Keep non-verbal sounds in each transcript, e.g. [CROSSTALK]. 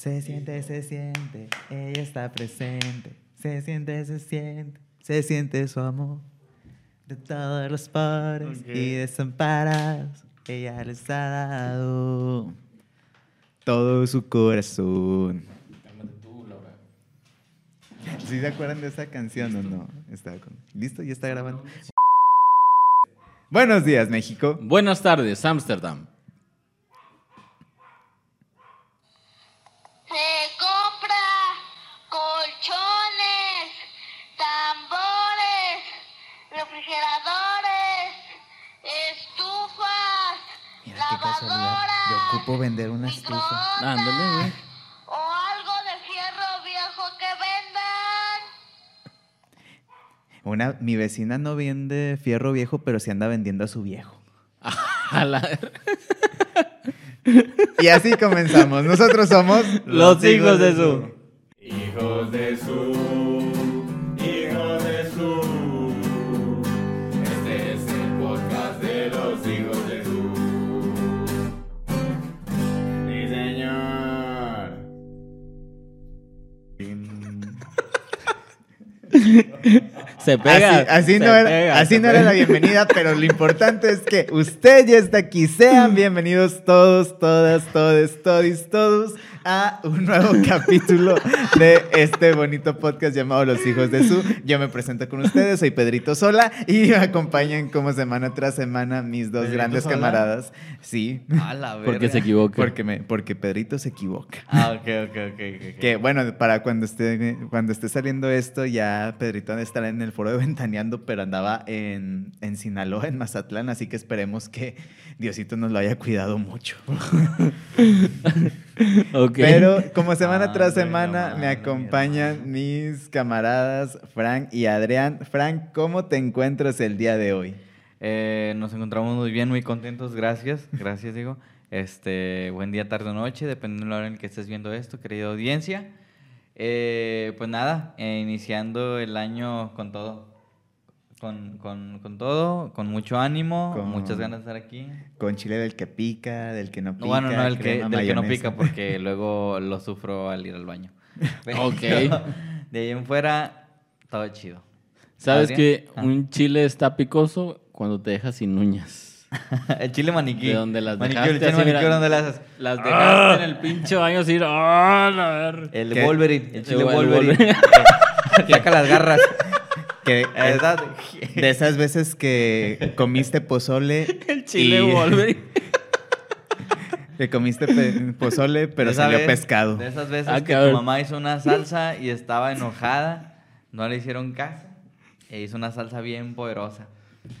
Se siente, se siente, ella está presente. Se siente, se siente, se siente su amor. De todos los pobres y desamparados, ella les ha dado todo su corazón. ¿Sí se acuerdan de esa canción o no? Está con- ¿Listo? ¿Ya está grabando? Buenos días, México. Buenas tardes, Ámsterdam. Ocupo vender una estufa. Ándale, güey. O algo de fierro viejo que vendan. Una, mi vecina no vende fierro viejo, pero sí anda vendiendo a su viejo. [LAUGHS] Y así comenzamos. Nosotros somos Los hijos de su. Hijos de su, Se pega. Así, así se no, era, pega, así se no era la bienvenida, pero lo importante es que usted ya está aquí. Sean [LAUGHS] bienvenidos todos, todas, todes, todis, todos a un nuevo [LAUGHS] capítulo de este bonito podcast llamado Los Hijos de Su. Yo me presento con ustedes, soy Pedrito Sola y me acompañan como semana tras semana mis dos ¿Pedrito grandes Sola? camaradas. Sí, A la [LAUGHS] verga. Porque se equivoca. porque, me, porque Pedrito se equivoca. Ah, ok, ok, ok. ok. Que bueno, para cuando esté, cuando esté saliendo esto, ya Pedrito estará en el foro de Ventaneando, pero andaba en, en Sinaloa, en Mazatlán, así que esperemos que Diosito nos lo haya cuidado mucho. [LAUGHS] Ok. Pero como semana Ah, tras semana me acompañan mis camaradas Frank y Adrián. Frank, ¿cómo te encuentras el día de hoy? Eh, nos encontramos muy bien, muy contentos, gracias, gracias digo. Este, buen día, tarde o noche, dependiendo de la hora en que estés viendo esto, querida audiencia. Eh, pues nada, eh, iniciando el año con todo, con, con, con todo, con mucho ánimo, Con- muchas ganas de estar aquí. Con chile del que pica, del que no pica. No, bueno, no, el que, del que no pica porque [LAUGHS] luego lo sufro al ir al baño. [LAUGHS] Pero Ok. De ahí en fuera, todo chido. ¿Sabes que Ah. un chile está picoso cuando te dejas sin uñas? [LAUGHS] el chile maniquí. De donde las Manicure, dejaste el chile manicure, ¿dónde las haces? Las dejaste en el pinche baño así. ¡Ah, la ver! El ¿Qué? Wolverine, el El chile Wol- Wolverine. Wolverine. Que Saca las garras. Que de esas veces que comiste pozole. [LAUGHS] El chile y- Wolverine. [LAUGHS] Que comiste pe- pozole, pero salió vez- pescado. De esas veces Ah, que cabrón. tu mamá hizo una salsa y estaba enojada, no le hicieron caso, e hizo una salsa bien poderosa.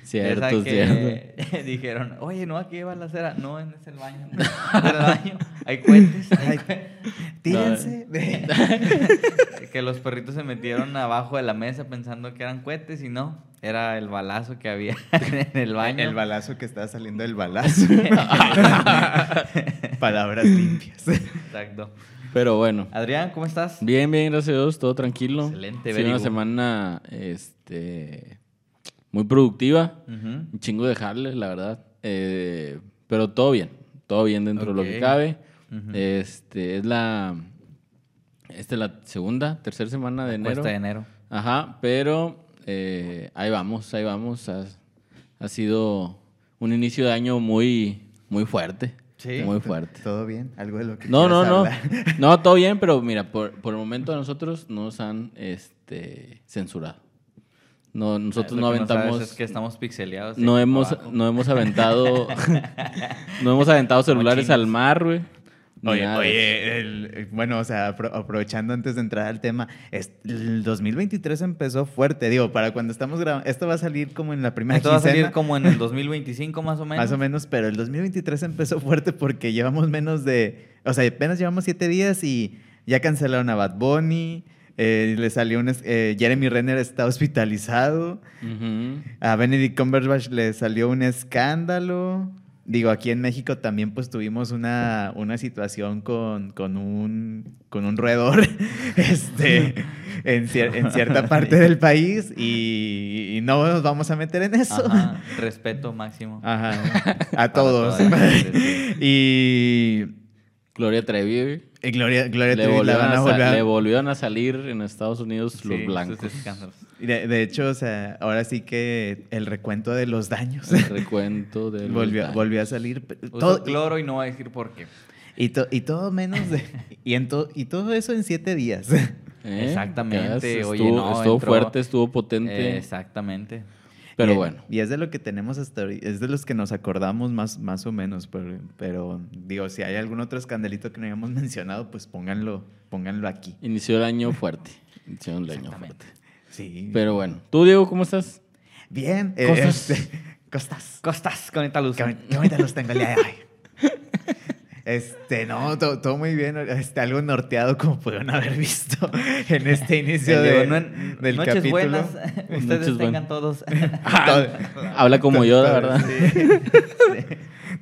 Cierto, esa cierto. [LAUGHS] dijeron, oye, no, aquí lleva la cera. No, en es el baño. no, es el baño. Hay cohetes. hay Tírense. [LAUGHS] [LAUGHS] que los perritos se metieron abajo de la mesa pensando que eran cohetes y no. Era el balazo que había en el baño. El balazo que estaba saliendo del balazo. Palabras limpias. Exacto. Pero bueno. Adrián, ¿cómo estás? Bien, bien, gracias a Dios, todo tranquilo. Excelente, sido una semana este, muy productiva. Un chingo de jales, la verdad. Eh, pero todo bien. Todo bien dentro de lo que cabe. Este es la. Esta es la segunda, tercera semana de enero. Cuesta de enero. Ajá, pero eh, ahí vamos, ahí vamos. Ha, ha sido un inicio de año muy, muy fuerte. Sí. Muy fuerte. ¿Todo bien? ¿Algo de lo que No, no, no. hablar? No, todo bien, pero mira, por, por el momento a nosotros nos han este, censurado. No, nosotros Lo no que aventamos. sabes es que estamos pixeleados. no hemos, abajo. no hemos aventado. [LAUGHS] no hemos aventado celulares al mar, güey. Oye, oye, el- el- bueno, o sea, apro- aprovechando antes de entrar al tema, es- el 2023 empezó fuerte, digo, para cuando estamos grabando, esto va a salir como en la primera Esto va a salir como en el 2025 [LAUGHS] más o menos. más o menos, pero el 2023 empezó fuerte porque llevamos menos de, o sea, apenas llevamos siete días y ya cancelaron a Bad Bunny, eh, le salió un, eh, Jeremy Renner está hospitalizado, a Benedict Cumberbatch le salió un escándalo. Digo, aquí en México también pues tuvimos una, una situación con, con, un, con un roedor [LAUGHS] este, en, cier- en cierta parte del país y, y no nos vamos a meter en eso. Ajá, respeto máximo. Ajá, [LAUGHS] a todos. [LAUGHS] y Gloria Trevi, Eh, Gloria, Gloria Le la volvieron, van a volver le volvieron a salir en Estados Unidos Sí, los blancos. escándalos. Y De, de hecho, o sea, ahora sí que el recuento de los daños El recuento de los volvió, daños. volvió a salir. todo- cloro y no va a decir por qué. y, to- y todo menos de... [LAUGHS] Y, en to- y todo eso en siete días. ¿Eh? Exactamente, oye, estuvo, no, estuvo entró- fuerte, estuvo potente. Eh, exactamente. Pero Y- bueno. Y es de lo que tenemos hasta ahorita, es de los que nos acordamos más, más o menos, pero, pero digo, si hay algún otro escandalito que no hayamos [LAUGHS] mencionado, pues pónganlo, pónganlo aquí. Inició el año fuerte. Inició el año fuerte. Sí. Pero bueno. ¿Tú, Diego, cómo estás? Bien. eh, Costas. este, [LAUGHS] costas. Costas con esta luz. Qué, bonita los tengo el día de hoy. Este, no, todo, todo muy bien. Este, algo norteado como pudieron haber visto [LAUGHS] en este inicio de, no- del noches capítulo. buenas. [LAUGHS] Ustedes Noches tengan buenas. todos. [LAUGHS] Todo- Habla como yo, la verdad. Sí.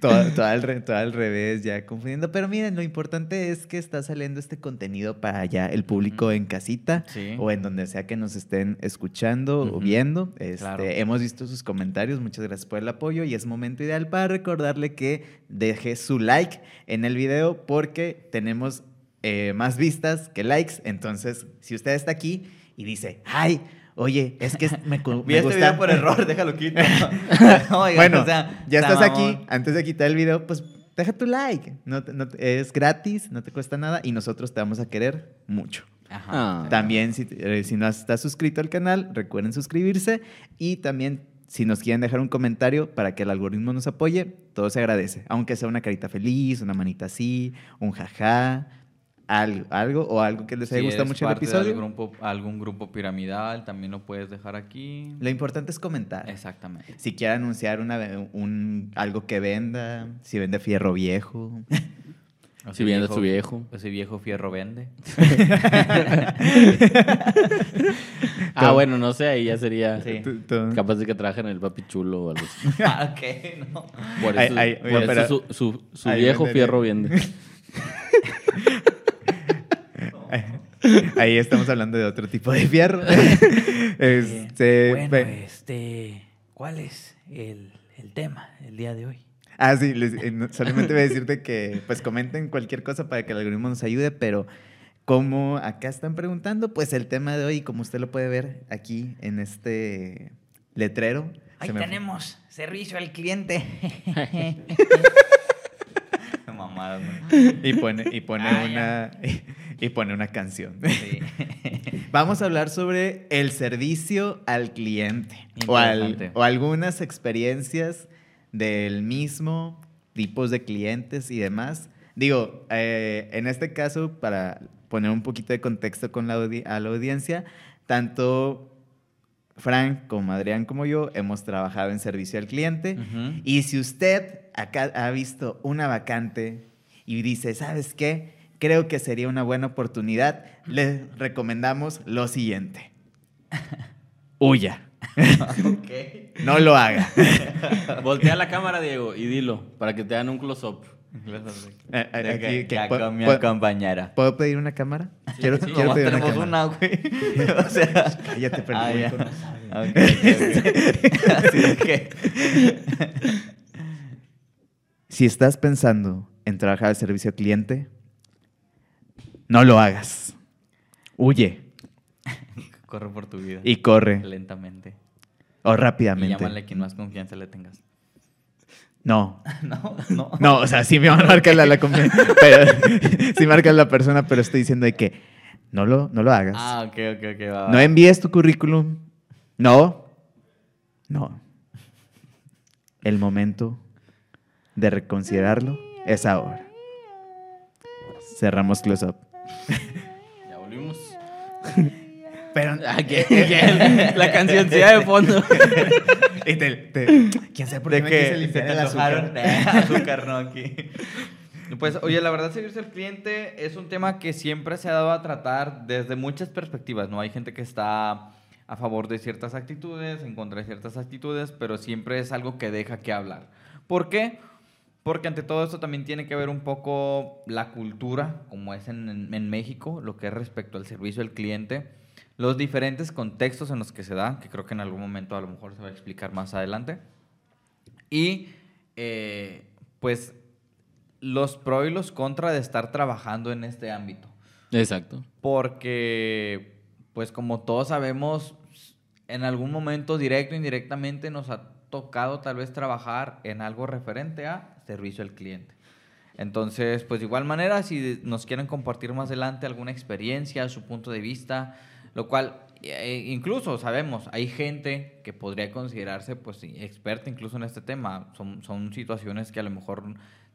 Todo, todo al, re- todo al revés, ya confundiendo. Pero miren, lo importante es que está saliendo este contenido para ya el público en casita Sí. o en donde sea que nos estén escuchando o viendo. Este, Claro. Hemos visto sus comentarios, muchas gracias por el apoyo y es momento ideal para recordarle que deje su like en el video porque tenemos eh, más vistas que likes. Entonces, si usted está aquí y dice, ay, oye, es que [LAUGHS] me, cu- Vi me este gusta... video por error, déjalo quito. [LAUGHS] [LAUGHS] Oigan, Bueno, o sea, ya está estás mamón. aquí. Antes de quitar el video, pues deja tu like. No, es gratis, no te cuesta nada y nosotros te vamos a querer mucho. Ajá. Ah. También, si, eh, si no estás suscrito al canal, recuerden suscribirse y también si nos quieren dejar un comentario para que el algoritmo nos apoye, todo se agradece. Aunque sea una carita feliz, una manita así, un jaja, algo, algo o algo que les haya Si gustado eres mucho el parte de episodio. algún grupo, algún grupo piramidal, también lo puedes dejar aquí. Lo importante es comentar. Exactamente. Si quiere anunciar una, un, algo que venda, si vende fierro viejo. O Si viene su viejo. Ese viejo fierro vende. [LAUGHS] Ah, bueno, no sé, ahí ya sería Sí. Capaz de que trabaje en el papi chulo o algo así. [LAUGHS] ah, ok, no. Por eso, ay, por oye, eso pero- su, su- viejo vendería. fierro vende. [LAUGHS] [LAUGHS] Ahí estamos hablando de otro tipo de fierro. [LAUGHS] este, bueno, este, ¿cuál es el, el tema el día de hoy? Ah, sí, les- eh, solamente voy a decirte que pues comenten cualquier cosa para que el algoritmo nos ayude, pero como acá están preguntando, pues el tema de hoy, como usted lo puede ver aquí en este letrero. Ahí tenemos servicio al cliente. [LAUGHS] Mamadas, ¿no? [LAUGHS] Y pone, y pone Ah, una [LAUGHS] y, pone una canción. Sí. [LAUGHS] Vamos a hablar sobre el servicio al cliente o, al- o algunas experiencias del mismo, tipos de clientes y demás. Digo, eh, en este caso, para poner un poquito de contexto con la audi- a la audiencia, tanto Frank como Adrián como yo hemos trabajado en servicio al cliente. Y si usted acá ha visto una vacante y dice, ¿sabes qué? Creo que sería una buena oportunidad, le recomendamos lo siguiente. [LAUGHS] Huya. ok. No lo haga. [LAUGHS] Voltea la cámara, Diego, y dilo, para que te hagan un close-up. Eh, eh, aquí, que, que- ya ¿puedo- con mi puedo- compañera. ¿Puedo pedir una cámara? Quiero, Sí, quiero pedir una tenemos cámara. una, güey. [LAUGHS] [LAUGHS] o sea. Cállate, pero Ah, el ya. público no sabe. Ok, ok, [LAUGHS] ok. Así de que. Si estás pensando en trabajar al servicio al cliente, no lo hagas. Huye Corre por tu vida. y corre Lentamente. o Y rápidamente. llámale a quien más confianza le tengas. No, [LAUGHS] No, no. No, o sea, sí me van a marcar la, la [LAUGHS] pero [LAUGHS] sí marca la persona, pero estoy diciendo de que no lo, no lo hagas. Ah, ok, ok, ok. Va, va. no envíes tu currículum. No. No. El momento de reconsiderarlo es ahora. Cerramos close up. Ya volvimos. Pero [LAUGHS] Ah, ¿qué- qué? La cancioncilla de fondo. [LAUGHS] y te- te- quién sabe por qué me que quise se limpiar te el azúcar. [LAUGHS] azúcar, no aquí. Pues, oye, la verdad, servicio al cliente es un tema que siempre se ha dado a tratar desde muchas perspectivas, ¿no? Hay gente que está a favor de ciertas actitudes, en contra de ciertas actitudes, pero siempre es algo que deja que hablar. ¿Por qué? Porque ante todo esto también tiene que ver un poco la cultura, como es en, en- en México, lo que es respecto al servicio al cliente, los diferentes contextos en los que se da, que creo que en algún momento a lo mejor se va a explicar más adelante. Y eh, pues los pros y los contras de estar trabajando en este ámbito. Exacto. Porque, pues como todos sabemos, en algún momento, directo o indirectamente, nos ha tocado tal vez trabajar en algo referente a servicio al cliente. Entonces, pues de igual manera, si nos quieren compartir más adelante alguna experiencia, su punto de vista, lo cual eh, incluso sabemos, hay gente que podría considerarse pues experta incluso en este tema. Son, son situaciones que a lo mejor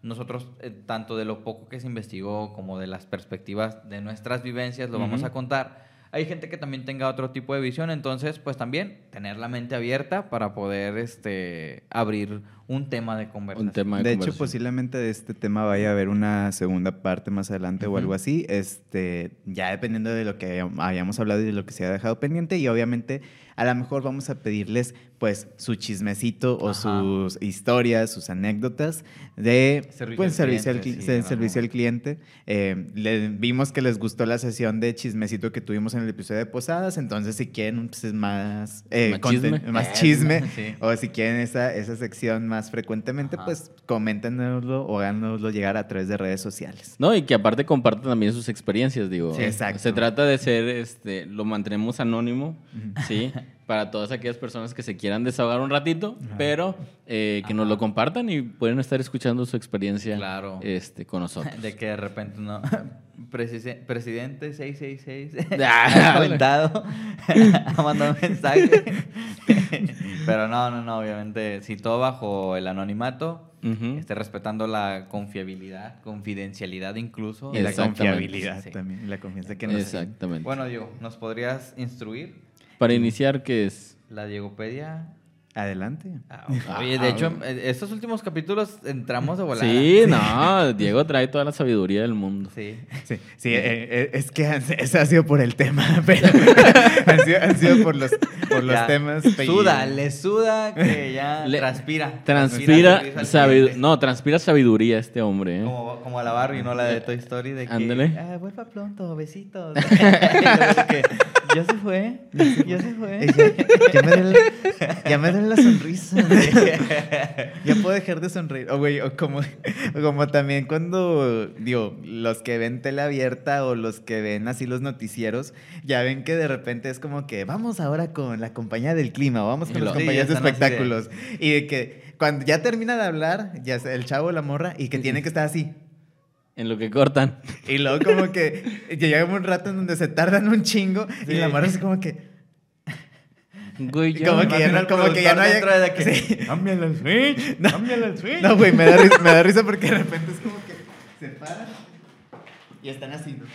nosotros, eh, tanto de lo poco que se investigó como de las perspectivas de nuestras vivencias, lo vamos a contar. Hay gente que también tenga otro tipo de visión, entonces pues también tener la mente abierta para poder este, abrir un tema de conversación. Un tema de, De hecho, posiblemente de este tema vaya a haber una segunda parte más adelante o algo así. Este, ya dependiendo de lo que hayamos hablado y de lo que se ha dejado pendiente. Y obviamente, a lo mejor vamos a pedirles, pues, su chismecito o Ajá. sus historias, sus anécdotas de Servicio pues, al servicio, al, cliente, cli- sí, servicio al cliente. Eh, le- vimos que les gustó la sesión de chismecito que tuvimos en el episodio de Posadas. Entonces, si quieren pues, más, eh, Más chisme. más [LAUGHS] chisme sí. o si quieren esa, esa sección más frecuentemente, Ajá. pues coméntenoslo o háganoslo llegar a través de redes sociales. No, y que aparte compartan también sus experiencias, digo. Sí, exacto. Se trata de ser, este, lo mantenemos anónimo, ¿sí? [LAUGHS] Para todas aquellas personas que se quieran desahogar un ratito, pero eh, que nos lo compartan y pueden estar escuchando su experiencia Claro. este, con nosotros. [LAUGHS] De que de repente no. [LAUGHS] Presidente 666 Ah, ha comentado, ha mandado un mensaje. [LAUGHS] Pero no, no, no, obviamente, si todo bajo el anonimato, Ujú. esté respetando la confiabilidad, confidencialidad incluso. Y la confiabilidad Sí. también, la confianza que nos Exactamente. Bueno, Diego, ¿nos podrías instruir Para iniciar, ¿qué es? la Diegopedia? Adelante. Ah, Oye, de hecho, eh, estos últimos capítulos entramos de volada. Sí, [LAUGHS] no, Diego trae toda la sabiduría del mundo. Sí. Sí, sí eh, eh, es que han- eso ha sido por el tema, [LAUGHS] pero [LAUGHS] han, sido, han sido por los, por los Ya. temas. Suda, le suda que ya Le- transpira. Transpira, cliente. no, transpira sabiduría este hombre. ¿eh? Como, como a la Barbie, ¿no? La de Toy Story, de que... Ándale. Ah, vuelva pronto, besitos. Ya se fue, ya se fue. ya, me duele, ya me duele la sonrisa. ya puedo dejar de sonreír. O, güey, o como, o como también cuando, digo, los que ven tele abierta o los que ven así los noticieros, ya ven que de repente es como que vamos ahora con la compañía del clima, o vamos con Y las lo- sí, compañías de espectáculos. Y de que cuando ya termina de hablar, ya sea el chavo o la morra, y que tiene que estar así. En lo que cortan. Y luego como que llega un rato en donde se tardan un chingo y la morra es como que... Güey, ya. Como que ya no, como que ya no hay... de que, Sí. Cámbiale el switch, cámbiale el switch. No, güey, me, da risa- me da risa porque de repente es como que se paran y están así. ¿no?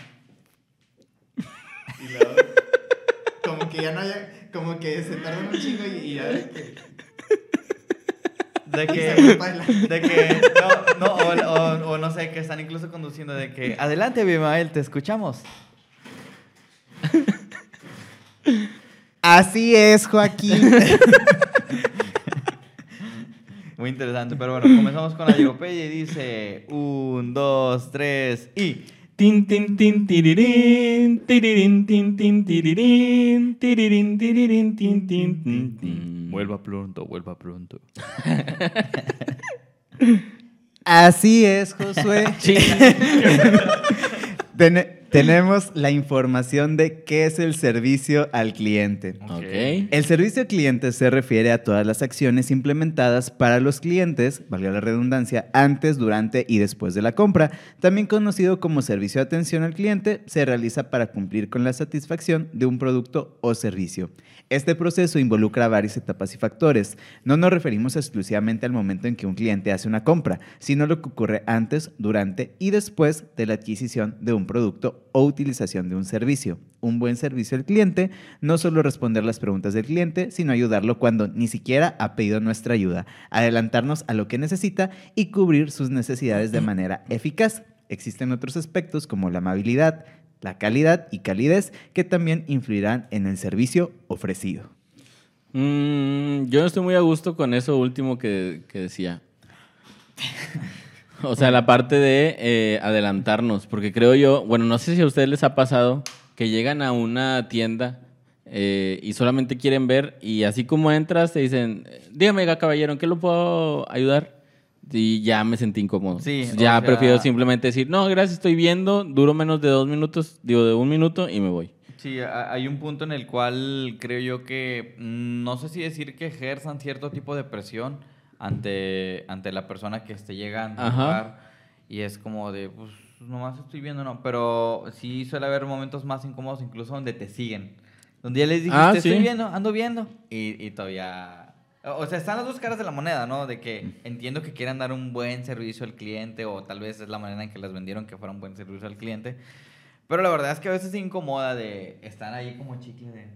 Y luego, como que ya no haya, como que se tardan un chingo y, y ya que... De que, de que, no, no, o, o- o no sé, que están incluso conduciendo de que, adelante, Abimael, te escuchamos. Así es, Joaquín. [LAUGHS] Muy interesante, pero bueno, comenzamos con la Diegopedia y dice, un, dos, tres, y... Tin, tin, tin, tirirín, tirirín, tin, tin, tirirín, tirirín, tirirín, tin, tin, tin, tin. Vuelva pronto, vuelva pronto. Así es, Josué. Sí. [LAUGHS] Ten- tenemos la información de qué es el servicio al cliente. Ok. El servicio al cliente se refiere a todas las acciones implementadas para los clientes, valga la redundancia, antes, durante y después de la compra. También conocido como servicio de atención al cliente, se realiza para cumplir con la satisfacción de un producto o servicio. Este proceso involucra varias etapas y factores. No nos referimos exclusivamente al momento en que un cliente hace una compra, sino lo que ocurre antes, durante y después de la adquisición de un producto o utilización de un servicio. Un buen servicio al cliente no solo responder las preguntas del cliente, sino ayudarlo cuando ni siquiera ha pedido nuestra ayuda, adelantarnos a lo que necesita y cubrir sus necesidades de manera eficaz. Existen otros aspectos como la amabilidad, la calidad y calidez que también influirán en el servicio ofrecido. Mm, yo no estoy muy a gusto con eso último que, que decía. [LAUGHS] O sea, la parte de eh, adelantarnos, porque creo yo, bueno, no sé si a ustedes les ha pasado que llegan a una tienda eh, y solamente quieren ver y así como entras te dicen, dígame, caballero, ¿en qué lo puedo ayudar? y ya me sentí incómodo. Sí, ya o sea- prefiero simplemente decir, no, gracias, estoy viendo, duro menos de dos minutos, digo, de un minuto y me voy. Sí, hay un punto en el cual creo yo que mm, no sé si decir que ejerzan cierto tipo de presión ante, ante la persona que esté llegando Ajá. lugar y es como de, pues nomás estoy viendo, no, pero sí suele haber momentos más incómodos incluso donde te siguen, donde ya les dijiste, Ah, estoy sí. viendo, ando viendo y, y todavía... O sea, están las dos caras de la moneda, ¿no? De que entiendo que quieran dar un buen servicio al cliente o tal vez es la manera en que les vendieron que fuera un buen servicio al cliente. Pero la verdad es que a veces se incomoda de estar ahí como chicle de...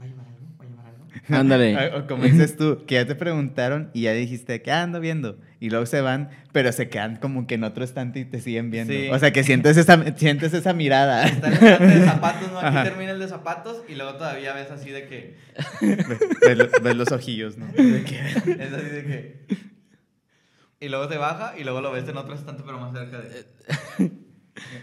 ¿Va a llevar algo? ¿Va a llevar algo? [LAUGHS] Ándale. Ah, O como dices tú, que ya te preguntaron y ya dijiste que "Ah, ando viendo. Y luego se van, pero se quedan como que en otro estante y te siguen viendo. Sí. O sea, que sientes esa, sientes esa mirada. [LAUGHS] Está el estante de zapatos, ¿no? Aquí Ajá. termina el de zapatos y luego todavía ves así de que... [LAUGHS] ves, lo- ves los ojillos, ¿no? Es así de que... Y luego te baja y luego lo ves en otro estante pero más cerca de...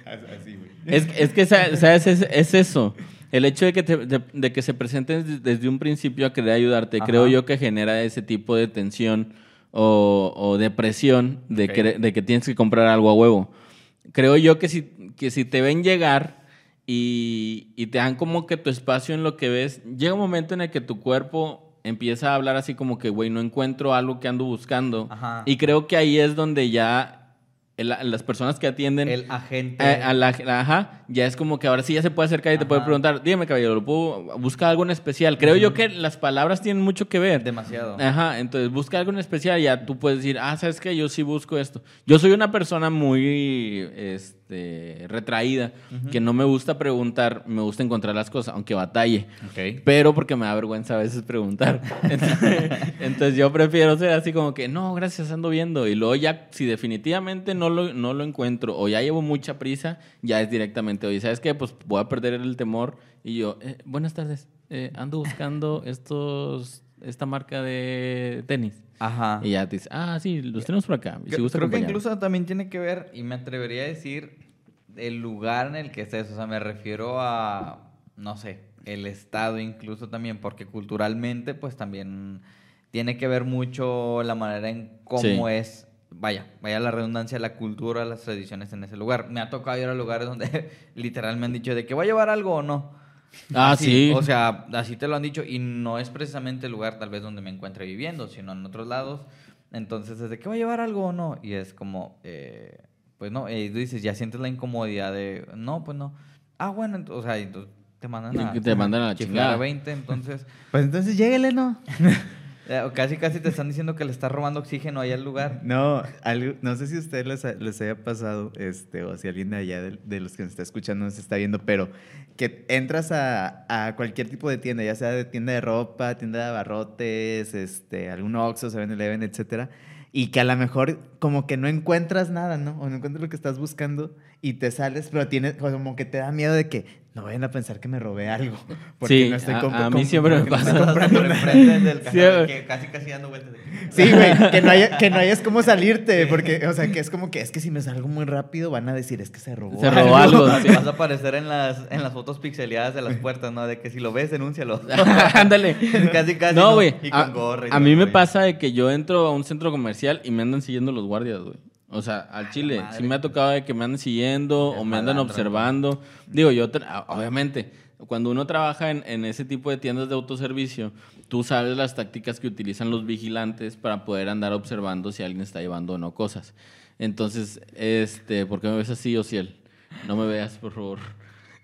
Así, güey. Es, es que, sa- ¿sabes? Es, es eso. El hecho de que, te- de, de que se presenten des- desde un principio a querer ayudarte, Ajá. creo yo que genera ese tipo de tensión o, o de presión de, Ok. que, de que tienes que comprar algo a huevo. Creo yo que si, que si te ven llegar y, y te dan como que tu espacio en lo que ves, llega un momento en el que tu cuerpo empieza a hablar así como que, güey, no encuentro algo que ando buscando. Ajá. Y creo que ahí es donde ya el- las personas que atienden... El agente... Eh, a la- ajá, ya es como que ahora sí ya se puede acercar y te puede preguntar, dígame caballero, ¿lo puedo buscar algo en especial? Creo yo que las palabras tienen mucho que ver. Demasiado. Ajá, entonces busca algo en especial y ya tú puedes decir, ah, ¿sabes qué? Yo sí busco esto. Yo soy una persona muy este, retraída, que no me gusta preguntar, me gusta encontrar las cosas, aunque batalle. Pero porque me da vergüenza a veces preguntar. Entonces, [LAUGHS] [LAUGHS] entonces yo prefiero ser así como que, no, gracias, ando viendo. Y luego ya, si definitivamente no lo, no lo encuentro o ya llevo mucha prisa, ya es directamente, oye, ¿sabes qué? Pues voy a perder el temor. Y yo, "Eh, buenas tardes, eh, ando buscando [LAUGHS] estos, esta marca de tenis. Ajá. Y ya te dice, ah, sí, los tenemos por acá. Si Creo- gusta Creo que acompañarme". incluso también tiene que ver, y me atrevería a decir, el lugar en el que estés. O sea, me refiero a, no sé, el estado incluso también, porque culturalmente, pues también tiene que ver mucho la manera en cómo Sí. es, vaya, vaya la redundancia, la cultura, las tradiciones en ese lugar. Me ha tocado ir a lugares donde [LAUGHS] literal me han dicho de que va a llevar algo o no. Ah, Así, sí. O sea, así te lo han dicho y no es precisamente el lugar tal vez donde me encuentre viviendo, sino en otros lados. Entonces, ¿desde que va a llevar algo o no? Y es como, eh, pues no, y tú dices, ya sientes la incomodidad de, no, pues no. Ah, bueno, o sea, entonces te mandan a, te mandan a la chiflar chingada. a 20, entonces [LAUGHS] Pues entonces lléguele, ¿no? [LAUGHS] eh, casi casi te están diciendo que le estás robando oxígeno ahí al lugar. No, no sé si a ustedes les, ha- les haya pasado, este, o si alguien de allá de, de los que nos está escuchando nos está viendo, pero que entras a, a cualquier tipo de tienda, ya sea de tienda de ropa, tienda de abarrotes, este, algún Oxxo, 7-Eleven, etcétera, y que a lo mejor como que no encuentras nada, ¿no? O no encuentras lo que estás buscando y te sales, pero tienes como que te da miedo de que no vayan a pensar que me robé algo. [LAUGHS] Porque Sí, no estoy a- comp- a mí siempre me no pasa. estoy comprando enfrente [LAUGHS] del Sí, cajero, güey. que casi casi dando vueltas. de- Sí, güey, que no haya, [LAUGHS] que no hayas cómo salirte, porque, o sea, que es como que es que si me salgo muy rápido van a decir es que se robó. Se robó algo. sí. Vas a aparecer en las, en las fotos pixeleadas de las puertas, ¿no? De que si lo ves, denúncialo. Ándale. casi, casi. No, güey. Y A, con gorra y a mí me pasa de que yo entro a un centro comercial y me andan siguiendo los guardias, güey. O sea, al chile. Sí me ha tocado de que me andan siguiendo Es o me andan observando. Digo, yo, tra- obviamente, cuando uno trabaja en, en ese tipo de tiendas de autoservicio, tú sabes las tácticas que utilizan los vigilantes para poder andar observando si alguien está llevando o no cosas. Entonces, este, ¿por qué me ves así, Ociel? No me veas, por favor.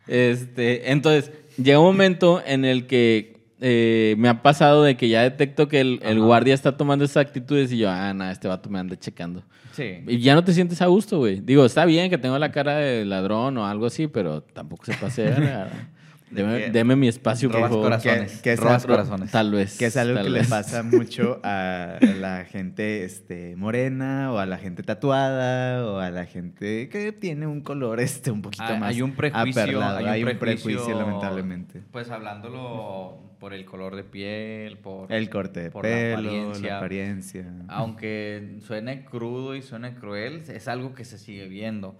Este, entonces, llega un momento en el que eh, me ha pasado de que ya detecto que el, guardia está tomando esas actitudes y yo, ah, nada, este vato me anda checando. Sí. Y ya no te sientes a gusto, güey. Digo, está bien que tengo la cara de ladrón o algo así, pero tampoco se pase. [LAUGHS] Deme, que deme mi espacio, por Robas favor. corazones. Que- que robas corazones. Tal vez. Que es algo que le vez. pasa [LAUGHS] mucho a la gente este, morena o a la gente tatuada o a la gente que tiene un color este un poquito Hay, más hay un prejuicio. aperlado. Hay, un prejuicio, lamentablemente. Pues hablándolo por el color de piel, por El corte de por la pelo, apariencia. la apariencia. Aunque suene crudo y suene cruel, es algo que se sigue viendo.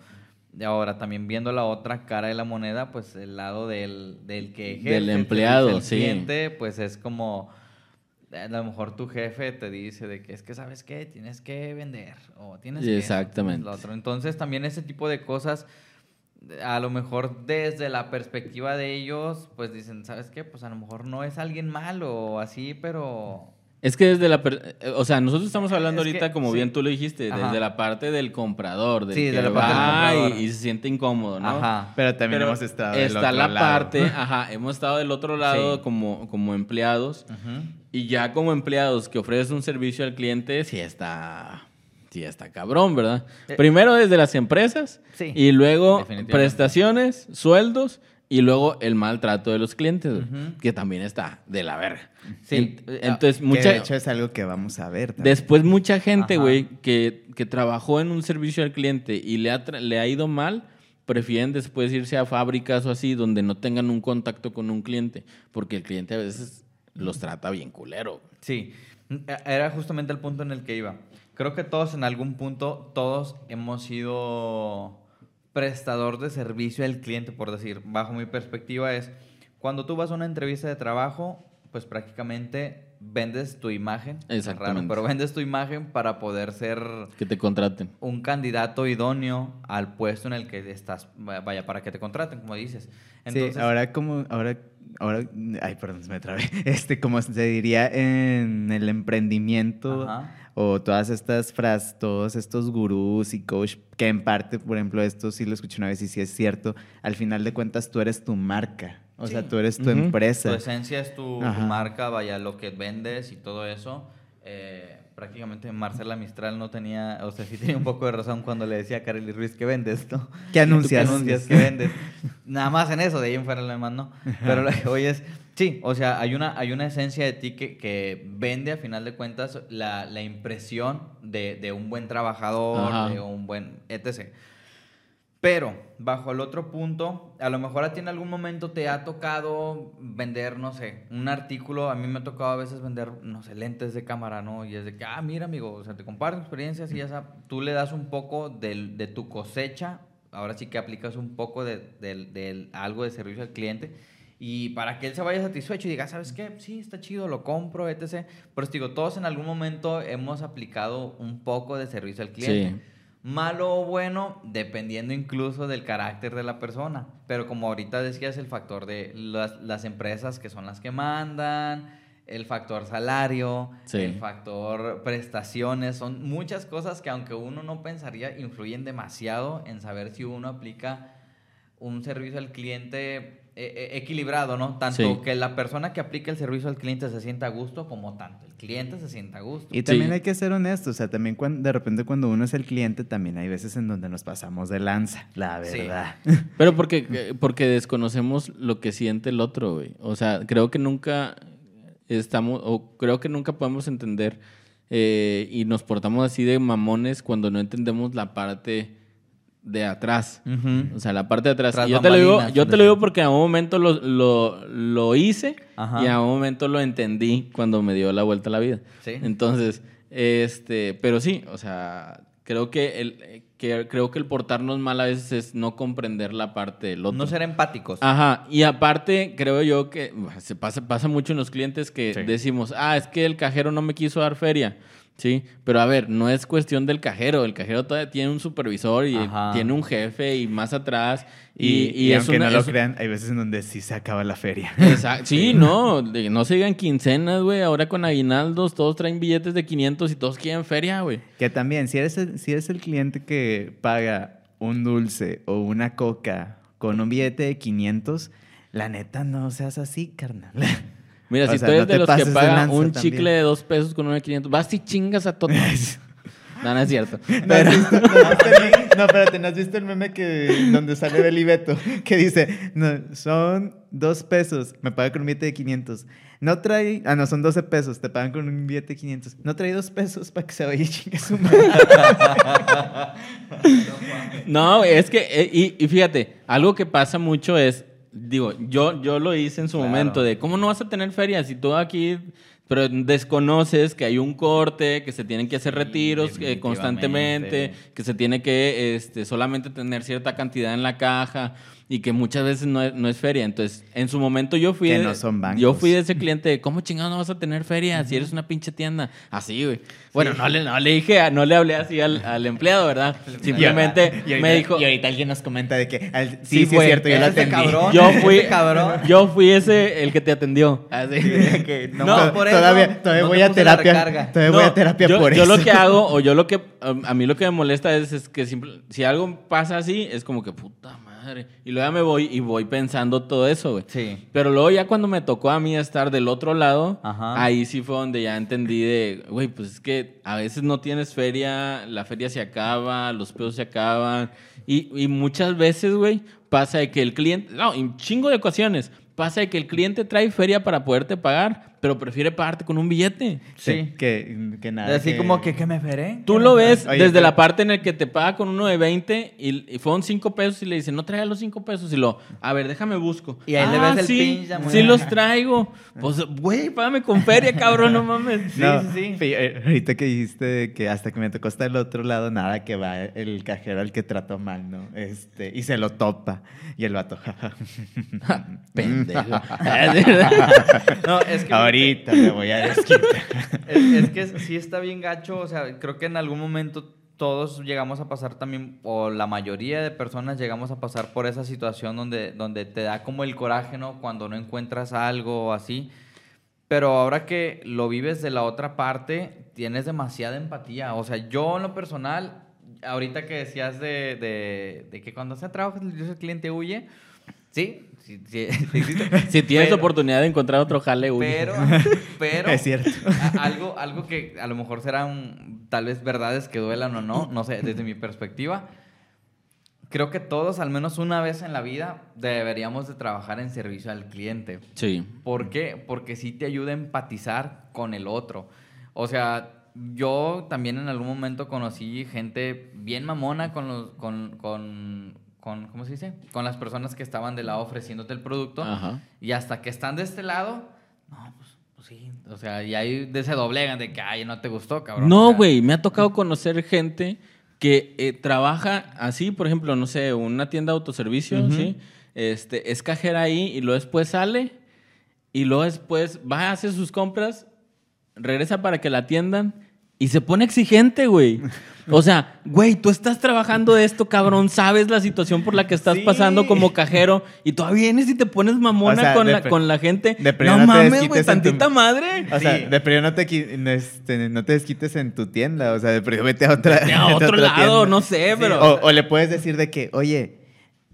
Y ahora, también viendo la otra cara de la moneda, pues el lado del, del que ejerce, Del el empleado, sí. cliente, pues es como... a lo mejor tu jefe te dice de que es que, ¿sabes qué? Tienes que vender o tienes Sí, que... exactamente. lo otro. Entonces, también ese tipo de cosas, a lo mejor desde la perspectiva de ellos, pues dicen, ¿sabes qué? Pues a lo mejor no es alguien malo o así, pero... Es que desde la... per- eh, O sea, nosotros estamos hablando Es que, ahorita, como sí. bien tú lo dijiste, Ajá. desde la parte del comprador, del Sí, que de la parte del y- y, se siente incómodo, ¿no? Ajá. Pero también Pero hemos estado del está otro la lado. parte, [LAUGHS] ajá, hemos estado del otro lado Sí. como, como empleados Ujú. y ya como empleados que ofreces un servicio al cliente, sí está, sí está cabrón, ¿verdad? Eh, Primero desde las empresas Sí, y luego prestaciones, sueldos y luego el maltrato de los clientes, que también está de la verga. Sí. En- entonces, Que mucha, de hecho es algo que vamos a ver. también. Después mucha gente, güey, que, que trabajó en un servicio al cliente y le ha, le ha ido mal, prefieren después irse a fábricas o así donde no tengan un contacto con un cliente, porque el cliente a veces los trata bien culero. Sí, era justamente el punto en el que iba. Creo que todos en algún punto, todos hemos sido prestador de servicio al cliente, por decir. Bajo mi perspectiva es, cuando tú vas a una entrevista de trabajo, pues prácticamente vendes tu imagen. raro, Exactamente. pero vendes tu imagen para poder ser Que te contraten. un candidato idóneo al puesto en el que estás, vaya, para que te contraten, como dices. Entonces, sí, ahora como, ahora, ahora, ay, perdón, se me trabé. [LAUGHS] Este, como se diría en el emprendimiento Ajá. O todas estas frases, todos estos gurús y coach, que en parte, por ejemplo, esto sí lo escuché una vez y sí es cierto, al final de cuentas tú eres tu marca, o sea, tú eres tu empresa. Tu esencia es tu, tu marca, vaya, lo que vendes y todo eso. Eh, prácticamente Marcela Mistral no tenía, o sea, sí tenía un poco de razón cuando le decía a Kareli Ruiz que vendes, ¿no? ¿Qué anuncias? ¿Qué anuncias? ¿Qué vendes? Nada más en eso, de ahí en fuera lo demás no. Pero lo que voy es, sí, o sea, hay una, hay una esencia de ti que, que vende a final de cuentas la, la impresión de, de un buen trabajador, Ajá. de un buen etc. Pero, bajo el otro punto, a lo mejor a ti en algún momento te ha tocado vender, no sé, un artículo. A mí me ha tocado a veces vender, no sé, lentes de cámara, ¿no? Y es de que, ah, mira, amigo, o sea, te comparto experiencias y ya tú le das un poco de, tu cosecha. Ahora sí que aplicas un poco de, algo de servicio al cliente. Y para que él se vaya satisfecho y diga, ¿sabes qué? Sí, está chido, lo compro, etc. Pero digo, todos en algún momento hemos aplicado un poco de servicio al cliente. Sí. Malo o bueno, dependiendo incluso del carácter de la persona. Pero como ahorita decías, el factor de las, las empresas que son las que mandan, el factor salario, Sí. el factor prestaciones, son muchas cosas que aunque uno no pensaría, influyen demasiado en saber si uno aplica un servicio al cliente eh, eh, equilibrado, ¿no? Tanto Sí. que la persona que aplica el servicio al cliente se sienta a gusto, como tanto el cliente se sienta a gusto. Y también Sí. hay que ser honestos, o sea, también cuando, de repente cuando uno es el cliente, también hay veces en donde nos pasamos de lanza, la Sí. verdad. [LAUGHS] Pero porque, [LAUGHS] porque desconocemos lo que siente el otro, güey. O sea, creo que nunca estamos, o creo que nunca podemos entender eh, y nos portamos así de mamones cuando no entendemos la parte de atrás. O sea, la parte de atrás. Y yo te lo digo, yo te lo digo porque en un momento lo, lo, lo hice Ajá. y en un momento lo entendí cuando me dio la vuelta a la vida. Sí. Entonces, este, pero sí, o sea, creo que el, que creo que el portarnos mal a veces es no comprender la parte del otro. No ser empáticos. Ajá, y aparte creo yo que se pasa, pasa mucho en los clientes que Sí. decimos, ah, es que el cajero no me quiso dar feria. Sí, pero a ver, no es cuestión del cajero. El cajero todavía tiene un supervisor y Ajá. tiene un jefe y más atrás. Y, Y, aunque una- no lo es- crean, hay veces en donde sí se acaba la feria. [LAUGHS] Exacto. Sí, no, no se digan quincenas, güey. Ahora con aguinaldos todos traen billetes de 500 y todos quieren feria, güey. Que también, si eres, el, si eres el cliente que paga un dulce o una coca con un billete de 500, la neta no seas así, carnal. [LAUGHS] Mira, O si sea, tú eres no de los que lanza un también. chicle de dos pesos con uno de 500, vas y chingas a todo. [LAUGHS] no, no es cierto. ¿No, has visto- no has no, espérate, ¿no has visto el meme que, donde sale Belibeto? Que dice, no, son dos pesos, me paga con un billete de 500. No trae, ah, no, son 12 pesos, te pagan con un billete de 500. No trae dos pesos para que se vaya y chingue su madre. [LAUGHS] No, es que, eh, y, y fíjate, algo que pasa mucho es, digo, yo, yo lo hice en su Claro. momento, de cómo no vas a tener feria si tú aquí, pero desconoces que hay un corte, que se tienen que hacer Sí, retiros eh, constantemente, que se tiene que este, solamente tener cierta cantidad en la caja. Y que muchas veces no es, no es feria. Entonces, en su momento yo fui Que de, no son bancos. yo fui de ese cliente de, ¿cómo chingado no vas a tener feria si eres una pinche tienda? Así, güey. Bueno, no, le, no le dije, no le hablé así al, al empleado, ¿verdad? [LAUGHS] Simplemente Y ahorita- me dijo... Y ahorita alguien nos comenta de que al- Sí, sí, sí, güey, es cierto, yo lo atendí. cabrón. Yo fui, cabrón. [LAUGHS] yo fui ese el que te atendió. Así. Que [LAUGHS] No, nomás por eso todavía todavía no voy a terapia. Todavía voy a terapia yo, por yo eso. lo que hago, o yo lo que, a mí lo que me molesta es, es que simple- si algo pasa así, es como que puta madre. Y luego ya me voy y voy pensando todo eso, güey. Sí. Pero luego ya cuando me tocó a mí estar del otro lado, Ajá. ahí sí fue donde ya entendí de, güey, pues es que a veces no tienes feria, la feria se acaba, los pedos se acaban. Y, y muchas veces, güey, pasa de que el cliente, no, en chingo de ocasiones, pasa de que el cliente trae feria para poderte pagar, pero prefiere pagarte con un billete. Sí. Que, que nada. Así como que, ¿qué me veré? Tú lo ves Oye, desde pero- la parte en la que te paga con uno de 20 y, y fueron 5 pesos y le dice, no traiga los 5 pesos. Y lo, a ver, déjame busco. Y ahí le ves el sí, pinche amor. Sí los traigo. Pues, güey, págame con feria, cabrón, no mames. No, sí, sí. fi- eh, ahorita que dijiste que hasta que me tocó estar del otro lado, nada que va el cajero al que trató mal, ¿no? Este, y se lo topa. Y el vato. [LAUGHS] [LAUGHS] Pendejo. [LAUGHS] No, es que Ahorita me voy a desquitar. Es, es que sí está bien gacho, o sea, creo que en algún momento todos llegamos a pasar también, o la mayoría de personas llegamos a pasar por esa situación donde, donde te da como el coraje, ¿no? Cuando no encuentras algo o así. Pero ahora que lo vives de la otra parte, tienes demasiada empatía. O sea, yo en lo personal, ahorita que decías de, de, de que cuando se trabaja el cliente huye, sí, sí, sí. [LAUGHS] Si tienes Pero- oportunidad de encontrar otro jale, huye. pero, [LAUGHS] pero Es cierto. a- algo, algo que a lo mejor serán tal vez verdades que duelan o no, no sé, desde mi perspectiva. Creo que todos, al menos una vez en la vida, deberíamos de trabajar en servicio al cliente. Sí. ¿Por qué? Porque sí te ayuda a empatizar con el otro. O sea, yo también en algún momento conocí gente bien mamona con los, con, con, con- ¿cómo se dice? Con las personas que estaban de lado ofreciéndote el producto. Ajá. Y hasta que están de este lado, no, pues, pues sí. O sea, y ahí se doblegan de que, ay, no te gustó, cabrón. No, güey, me ha tocado conocer gente que eh, trabaja así, por ejemplo, no sé, una tienda de autoservicio, ¿sí? Este, es cajera ahí y luego después sale y luego después va a hacer sus compras, regresa para que la atiendan y se pone exigente, güey. O sea, güey, tú estás trabajando de esto, cabrón, sabes la situación por la que estás Sí. pasando como cajero y todavía vienes y te pones mamona O sea, con, la, con la gente. de no no mames, güey, tu- tantita madre. O sea, Sí. de primero no te, este, no te desquites en tu tienda. O sea, de primero vete a otra. Vete a vete otro otra lado, tienda. no sé, pero- O, o le puedes decir de que, oye,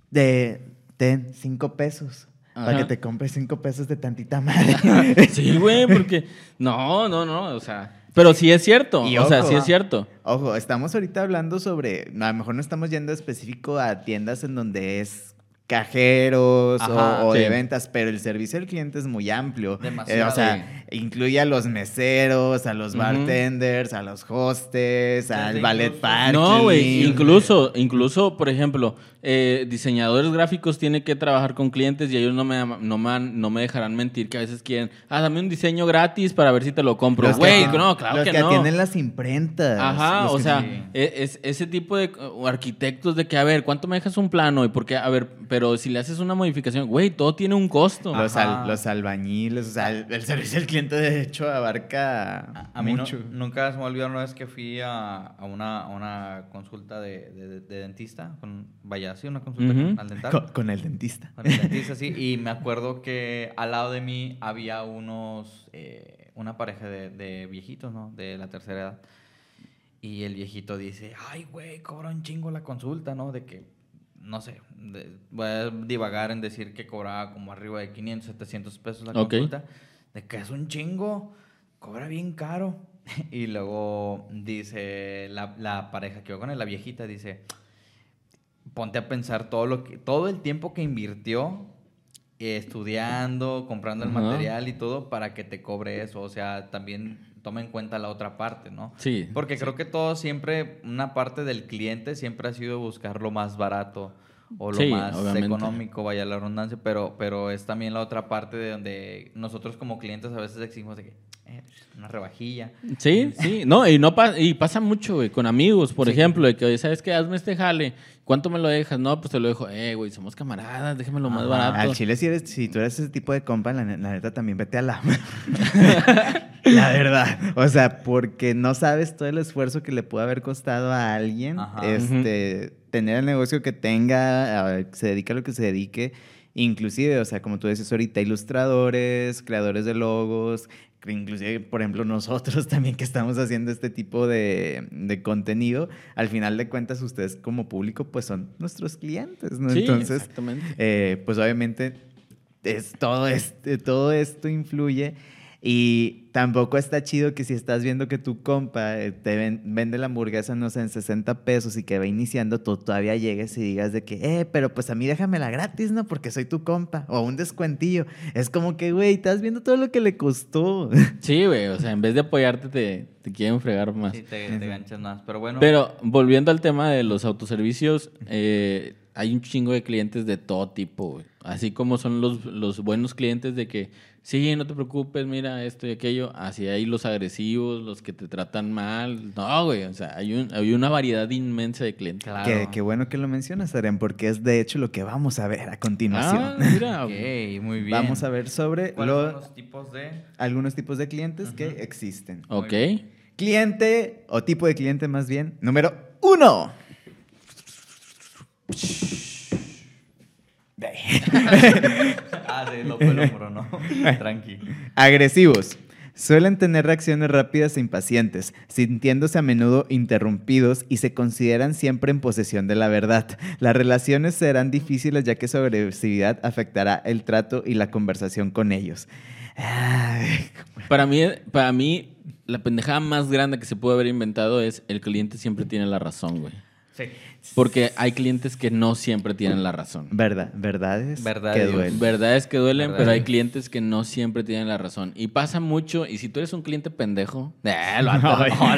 de, ten cinco pesos. Para que te compres cinco pesos de tantita madre. [LAUGHS] Sí, güey, porque. No, no, no. O sea. Pero sí es cierto. Y o sea, sí es cierto. Ojo, estamos ahorita hablando sobre. A lo mejor no estamos yendo específico a tiendas en donde es cajeros o- Ajá, o, sí. de ventas, pero el servicio al cliente es muy amplio. Demasiado. Eh, o sea, incluye a los meseros, a los bartenders, a los hostes, al ballet parking. No, güey. Incluso, incluso, por ejemplo, eh, diseñadores gráficos tienen que trabajar con clientes y ellos no me, no, me, no me dejarán mentir que a veces quieren, ah, dame un diseño gratis para ver si te lo compro. Los que Güey, no, claro los que, que no. atienden las imprentas. Ajá, o sea, sí. e- es, ese tipo de arquitectos de que, a ver, ¿cuánto me dejas un plano? Y por qué, a ver, pero si le haces una modificación, güey, todo tiene un costo. Los, Ajá. al- los albañiles, o sea, el, el servicio al cliente de hecho abarca A, a mí no- mucho. nunca se me olvidó una vez que fui a, a una, a una consulta de, de- de dentista, con, vaya, sí, una consulta Ujú. al dental. Con, con el dentista. Con el dentista, sí. [LAUGHS] Y me acuerdo que al lado de mí había unos, eh, una pareja de, de viejitos, ¿no? De la tercera edad. Y el viejito dice, ay, güey, cobra un chingo la consulta, ¿no? De que, no sé, de- voy a divagar en decir que cobraba como arriba de 500, 700 pesos la Ok. consulta. De que es un chingo, cobra bien caro. [LAUGHS] Y luego dice la, la pareja que iba con él, la viejita, dice, ponte a pensar todo lo que todo el tiempo que invirtió eh, estudiando, comprando el Ajá. material y todo para que te cobre eso, o sea, también toma en cuenta la otra parte, ¿no? Sí. Porque creo que todo siempre una parte del cliente siempre ha sido buscar lo más barato o lo Sí, más obviamente. económico, vaya la redundancia, pero pero es también la otra parte de donde nosotros como clientes a veces exigimos de que eh, una rebajilla. Sí, sí, no, y no pa- y pasa mucho, güey, con amigos, por ejemplo, de que, ¿sabes qué? Hazme este jale. ¿Cuánto me lo dejas? No, pues te lo dejo. Eh, güey, somos camaradas, déjamelo más Al barato. chile, si, eres, si tú eres ese tipo de compa, la, ne- la neta también vete a la... [LAUGHS] [LAUGHS] la verdad. O sea, porque no sabes todo el esfuerzo que le puede haber costado a alguien Ajá. este, tener el negocio que tenga, se dedica a lo que se dedique. Inclusive, o sea, como tú dices ahorita, ilustradores, creadores de logos, inclusive, por ejemplo, nosotros [LAUGHS] también que estamos haciendo este tipo de, de contenido, al final de cuentas ustedes como público pues son nuestros clientes, ¿no? Sí, Entonces, exactamente. eh, pues obviamente es, todo, este, todo esto influye y tampoco está chido que si estás viendo que tu compa eh, te ven- vende la hamburguesa, no sé, en 60 pesos y que va iniciando, tú todavía llegues y digas de que, eh, pero pues a mí déjamela gratis, ¿no? Porque soy tu compa o un descuentillo. Es como que, güey, estás viendo todo lo que le costó. [LAUGHS] Sí, güey, o sea, en vez de apoyarte te, te quieren fregar más. Sí, te, te ganchas más. Pero bueno. Pero volviendo al tema de los autoservicios, eh, hay un chingo de clientes de todo tipo, güey. Así como son los, los buenos clientes de que, sí, no te preocupes, mira esto y aquello. Así hay los agresivos, los que te tratan mal. No, güey, o sea, hay, un- hay una variedad inmensa de clientes. claro. Qué, qué bueno que lo mencionas, Adrián, porque es de hecho lo que vamos a ver a continuación. Ah, [LAUGHS] mira, Ok, muy bien. Vamos a ver sobre ¿Cuáles lo- los tipos de...? algunos tipos de clientes que existen. ok. Cliente, o tipo de cliente más bien, número uno. [LAUGHS] Ah, de loco el hombro, ¿no? [LAUGHS] Tranqui. Agresivos. Suelen tener reacciones rápidas e impacientes, sintiéndose a menudo interrumpidos y se consideran siempre en posesión de la verdad. Las relaciones serán difíciles ya que su agresividad afectará el trato y la conversación con ellos. Ay, Para mí, para mí, la pendejada más grande que se puede haber inventado es el cliente siempre tiene la razón, güey. Sí. Porque hay clientes que no siempre tienen la razón. verdad, verdades Verdad que duelen. Verdades que duelen, pero hay clientes que no siempre tienen la razón. Y pasa mucho, y si tú eres un cliente pendejo, eh, lo no, [LAUGHS] [LAUGHS] no,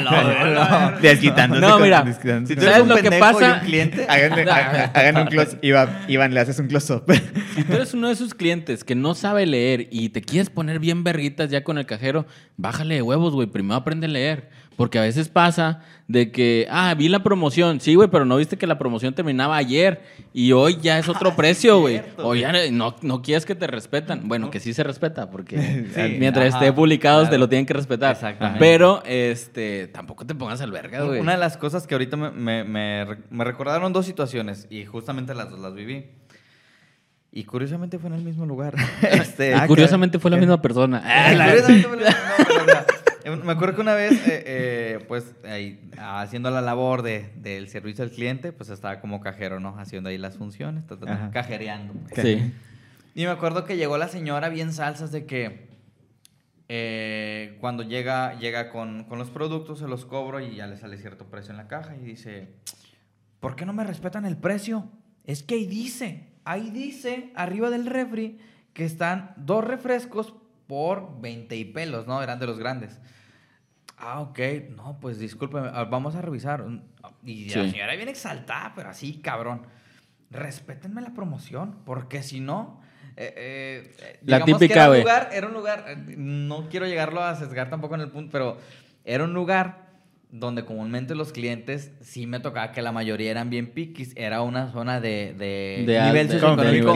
no. Desquitándose No, con- [LAUGHS] mira, desquitándose Si tú eres ¿Sabes un lo que pendejo pasa? y un cliente... Háganle- hagan, un close. Iván, Iván, le haces un close-up. Si tú eres uno de esos clientes que no sabe leer y te quieres poner bien verguitas ya con el cajero, bájale de huevos, güey. Primero aprende a leer. Porque a veces pasa de que, ah, vi la promoción. Sí, güey, pero no viste que la promoción terminaba ayer y hoy ya es [LAUGHS] otro precio, güey. O ya no, no quieres que te respetan. Bueno, que sí se respeta, porque [LAUGHS] Sí, mientras ajá, esté publicado te lo tienen que respetar. Exactamente. Pero, este, tampoco te pongas al verga, güey. Una de las cosas que ahorita me, me, me re- me recordaron dos situaciones y justamente las dos las viví. Y curiosamente fue en el mismo lugar. [LAUGHS] Este, Ah, curiosamente fue la misma persona. Ah, curiosamente fue la- sea, eh, Me acuerdo que una vez, eh, eh, pues, ahí, haciendo la labor de, del servicio al cliente, pues estaba como cajero, ¿no? Haciendo ahí las funciones, ta, ta, ta, cajereando. Sí. Y me acuerdo que llegó la señora bien salsas de que eh, cuando llega, llega con, con los productos, se los cobro y ya le sale cierto precio en la caja y dice, ¿por qué no me respetan el precio? Es que ahí dice, ahí dice, arriba del refri, que están dos refrescos por 20 y pelos, ¿no? Eran de los grandes. Ah, ok. No, pues discúlpeme, ah, vamos a revisar. Y la Sí. señora viene exaltada, pero así, cabrón. Respétenme la promoción, porque si no... eh, eh, eh, La digamos que típica, era un lugar, era un lugar, eh, no quiero llegarlo a sesgar tampoco en el punto, pero era un lugar donde comúnmente los clientes sí me tocaba que la mayoría eran bien piquis, era una zona de, de, De nivel socioeconómico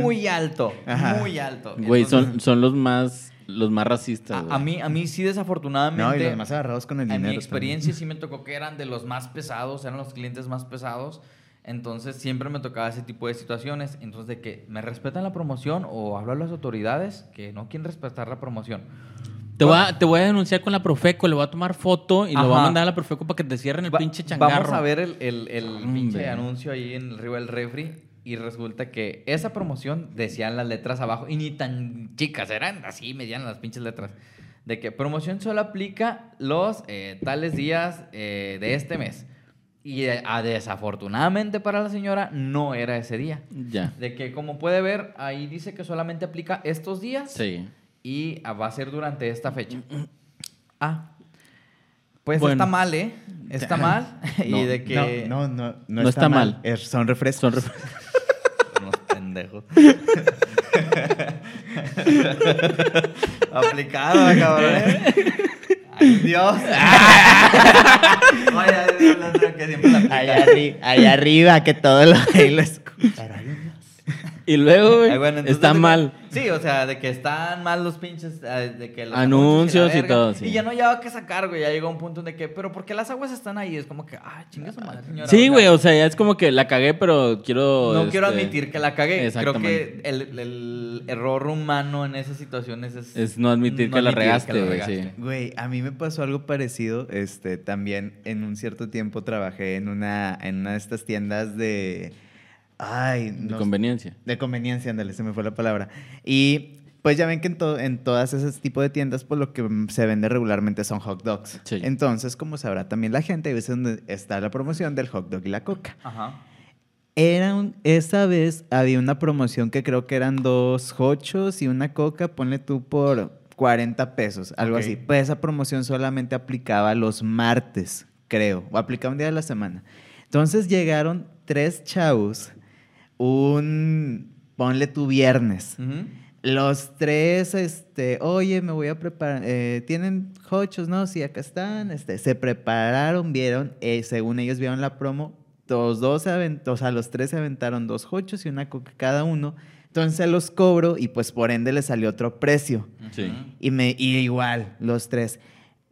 muy alto, [LAUGHS] Ajá. muy alto. Güey, son, Entonces, son los más, los más racistas, a, mí, a mí sí desafortunadamente... No, y los más agarrados con el En dinero. mi experiencia sí [LAUGHS] me tocó que eran de los más pesados, eran los clientes más pesados. Entonces siempre me tocaba ese tipo de situaciones. Entonces de que me respetan la promoción o hablo a las autoridades que no quieren respetar la promoción. Te voy, a, te voy a denunciar con la Profeco, le voy a tomar foto y lo voy a Ajá. mandar a la Profeco para que te cierren el Va- pinche changarro. Vamos a ver el, el, el pinche anuncio ahí en el río del refri. Y resulta que esa promoción decían las letras abajo, y ni tan chicas, eran así, medianas las pinches letras. De que promoción solo aplica los eh, tales días eh, de este mes. Y eh, ah, desafortunadamente para la señora no era ese día. Ya. De que como puede ver, ahí dice que solamente aplica estos días Sí. Y ah, va a ser durante esta fecha. Ah, pues Bueno. está mal, ¿eh? Está [LAUGHS] mal. [LAUGHS] y No, de que... No, no, no, no, No está, está mal. mal. Es- son refrescos. Son ref- [LAUGHS] Unos pendejos. Aplicado, cabrón. ¿eh? Dios. Oye, Dios, la otra que siempre la. Allá, arri- allá arriba, que todo lo ahí lo escucha. [LAUGHS] Y luego, güey, bueno, está que- mal. Sí, o sea, de que están mal los pinches. De que los Anuncios y verga, todo, sí. Y ya no llevaba que sacar, güey. Ya llegó un punto de que, pero ¿por qué las aguas están ahí? Es como que, ah, chinga su madre, señora. Sí, güey, o sea, ya es como que la cagué, pero quiero... No quiero este, admitir que la cagué. Creo que el, el error humano en esas situaciones es. Es no admitir que la regaste, güey, sí. Güey, a mí me pasó algo parecido. Este, también en un cierto tiempo trabajé en una, en una de estas tiendas de. Ay, De no- conveniencia. De conveniencia, ándale, se me fue la palabra. Y pues ya ven que en, to- en todas esas tipos de tiendas, pues lo que se vende regularmente son hot dogs. Sí. Entonces, como sabrá también la gente, hay veces donde está la promoción del hot dog y la coca. Ajá. Era un- esa vez había una promoción que creo que eran dos hochos y una coca, ponle tú por 40 pesos, algo así. Pues esa promoción solamente aplicaba los martes, creo, o aplicaba un día de la semana. Entonces llegaron tres chavos, un, ponle tú viernes. Los tres, este, oye, me voy a preparar, eh, ¿tienen hochos? No, sí, acá están, este, se prepararon, vieron, eh, según ellos vieron la promo, los dos, se o sea, los tres se aventaron dos hochos y una coca cada uno, entonces se los cobro y pues por ende les salió otro precio. Sí. Y, me, y igual, los tres.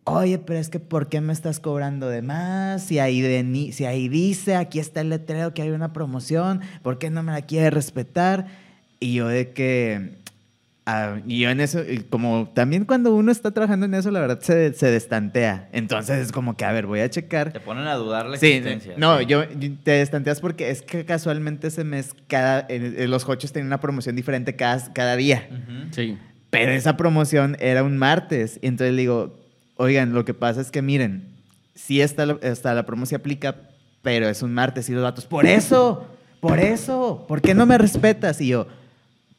Oye, pero es que ¿por qué me estás cobrando de más? Si ahí, veni- si ahí dice, aquí está el letrero que hay una promoción, ¿por qué no me la quiere respetar? Y yo de que... ah, y yo en eso, y como también cuando uno está trabajando en eso, la verdad se, se destantea. Entonces es como que, a ver, voy a checar. Te ponen a dudar la Sí, existencia. no, sí. yo yo- te destanteas porque es que casualmente ese mes cada, eh, los hochos tienen una promoción diferente cada, cada día. Ujú. Sí. Pero esa promoción era un martes. Y entonces le digo, oigan, lo que pasa es que miren, sí está la, está la promo se aplica, pero es un martes y los datos. Por eso, por eso, ¿por qué no me respetas? Y yo,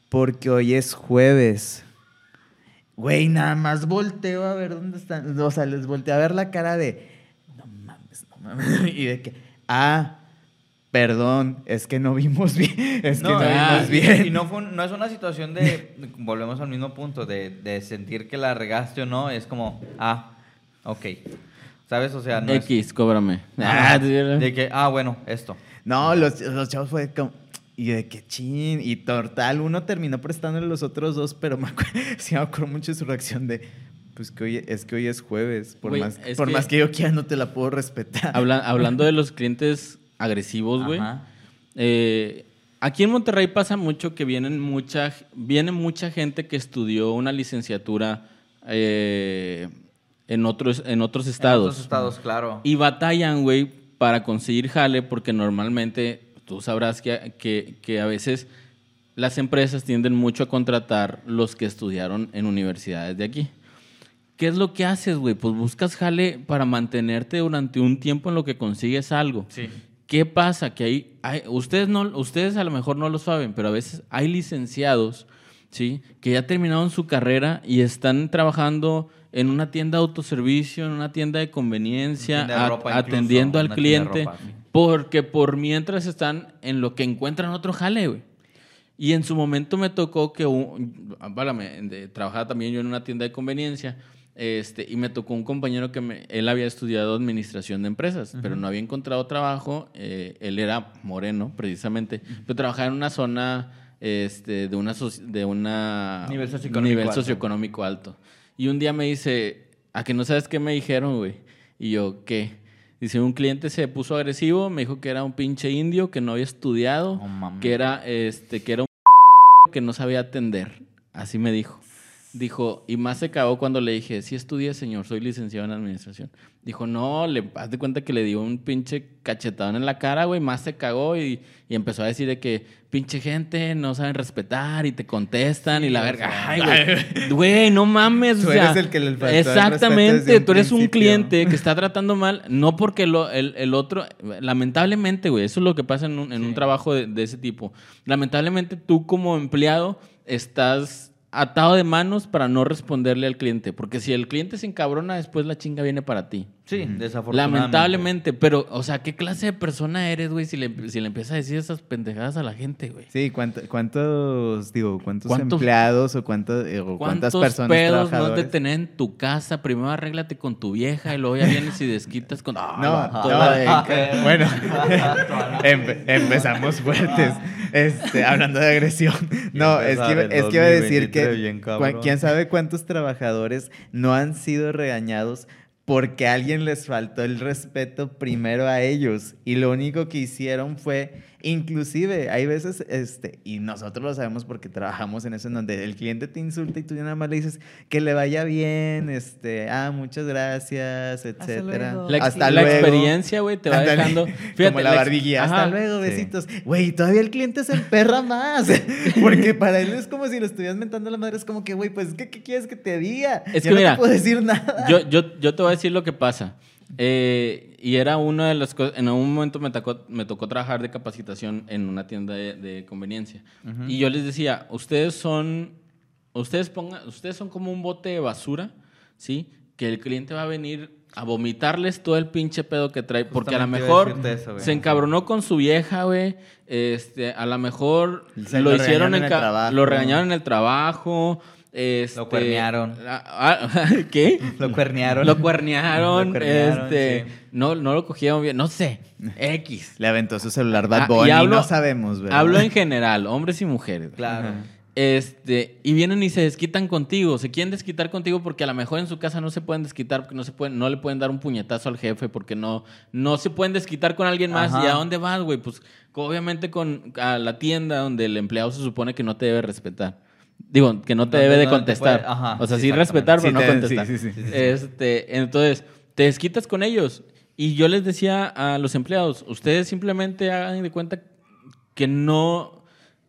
porque hoy es jueves. Güey, nada más volteo a ver dónde están. O sea, les volteo a ver la cara de, no mames, no mames. [LAUGHS] Y de que, ah, perdón, es que no vimos bien. Es que no, ah, vimos y- bien. Y no, fue no es una situación de, volvemos al mismo punto, de, de sentir que la regaste o no, es como, ah, ok. ¿Sabes? O sea, no es- X, cóbrame. Ajá, Ah, de que, ah, bueno, esto. No, los, los chavos fue como. Y de que chin. Y total, uno terminó prestándole los otros dos, pero me acuerdo, [LAUGHS] sí me acuerdo mucho de su reacción de. Pues que hoy, es que hoy es jueves. Por, Güey, más, es por que- más que yo quiera, no te la puedo respetar. Habla- [LAUGHS] hablando de los clientes agresivos, güey. Ajá. eh, aquí en Monterrey pasa mucho que vienen mucha, viene mucha gente que estudió una licenciatura eh, en, otros, en otros estados. En otros estados, claro. Y batallan, güey, para conseguir jale porque normalmente tú sabrás que, que, que a veces las empresas tienden mucho a contratar los que estudiaron en universidades de aquí. ¿Qué es lo que haces, güey? Pues buscas jale para mantenerte durante un tiempo en lo que consigues algo. Sí. ¿Qué pasa? Que hay, hay- ustedes, no, ustedes a lo mejor no lo saben, pero a veces hay licenciados, ¿sí? Que ya terminaron su carrera y están trabajando en una tienda de autoservicio, en una tienda de conveniencia, tienda de incluso, atendiendo al cliente, ropa, sí. porque por mientras están en lo que encuentran otro jale, güey. Y en su momento me tocó que, un, válame, trabajaba también yo en una tienda de conveniencia, este, y me tocó un compañero que me- él había estudiado administración de empresas, pero no había encontrado trabajo, eh, él era moreno precisamente, pero trabajaba en una zona este, de una, de una Nivel socioeconómico nivel alto. socioeconómico alto. Y un día me dice, ¿a que no sabes qué me dijeron, güey? Y yo, ¿qué? Dice, un cliente se puso agresivo, me dijo que era un pinche indio, que no había estudiado, que era, este, que era un [LAUGHS] que no sabía atender. Así me dijo. Dijo, y más se cagó cuando le dije, sí estudié, señor, soy licenciado en administración. Dijo, no, le haz de cuenta que le dio un pinche cachetadón en la cara, güey, más se cagó y, y empezó a decir de que pinche gente no saben respetar y te contestan y la verga. Ay, güey. Güey, no mames. Tú o sea, eres el que le faltó Exactamente, tú eres un cliente que está tratando mal, no porque lo- el, el otro, lamentablemente, güey, eso es lo que pasa en un, en un trabajo de, de ese tipo. Lamentablemente tú como empleado estás atado de manos para no responderle al cliente, porque si el cliente se encabrona, después la chinga viene para ti. Sí, desafortunadamente. Lamentablemente, pero, o sea, ¿qué clase de persona eres, güey, si le, si le empiezas a decir esas pendejadas a la gente, güey? Sí, ¿cuánto- ¿cuántos, digo, cuántos ¿Cuántos- empleados o, cuánto- eh, o cuántas ¿Cuántos personas pedos no de trabajadores? tener en tu casa? Primero arréglate con tu vieja y luego ya vienes y desquitas con... No, vato, no, güey. [LAUGHS] eh, bueno, [LAUGHS] empe- empezamos fuertes, este, hablando de agresión. No, es que, iba- empezar el es que iba a decir 2023 que bien quién sabe cuántos trabajadores no han sido regañados porque a alguien les faltó el respeto primero a ellos y lo único que hicieron fue, inclusive, hay veces, este, y nosotros lo sabemos porque trabajamos en eso, en donde el cliente te insulta y tú ya nada más le dices que le vaya bien, este, ah, muchas gracias, etcétera. luego. La, ex- Hasta la luego. experiencia, güey, te va dejando... como la ex- barbilla. Hasta luego, besitos. Güey, todavía el cliente se emperra más. [LAUGHS] Porque para él es como si lo estuvieras mentando a la madre. Es como que, güey, pues, ¿qué, qué quieres que te diga? Es Yo que no mira, te puedo decir nada. Yo, yo, yo te voy a decir lo que pasa. Eh, y era una de las cosas. En algún momento me tocó, me tocó trabajar de capacitación en una tienda de, de conveniencia. Y yo les decía: Ustedes son. Ustedes, pongan, ustedes son como un bote de basura, ¿sí? Que el cliente va a venir a vomitarles todo el pinche pedo que trae. Porque a lo Justamente a mejor eso, se encabronó con su vieja, güey. Este, a lo mejor Se lo, lo hicieron en el trabajo. Lo regañaron en el trabajo. Este, Lo cuernearon. ah, ah, [LAUGHS] ¿Qué? [LAUGHS] Lo cuernearon. Lo cuernearon, [LAUGHS] Lo cuernearon, este, sí. no, no lo cogieron bien, no sé, X. Le aventó su celular Bad Ah, Bunny. y hablo- no sabemos, ¿verdad? Hablo en general, hombres y mujeres. Claro. Este, y vienen y se desquitan contigo, se quieren desquitar contigo porque a lo mejor en su casa no se pueden desquitar, porque no se pueden, no le pueden dar un puñetazo al jefe, porque no, no se pueden desquitar con alguien más. Ajá. ¿Y a dónde vas, güey? Pues obviamente con a la tienda donde el empleado se supone que no te debe respetar. Digo, que no te debe de contestar. puede- ajá, o sea, sí, respetar, Sí pero no te- contestar. sí, sí, sí, sí, sí. Este, entonces, te desquitas con ellos. Y yo les decía a los empleados, ustedes simplemente hagan de cuenta que no...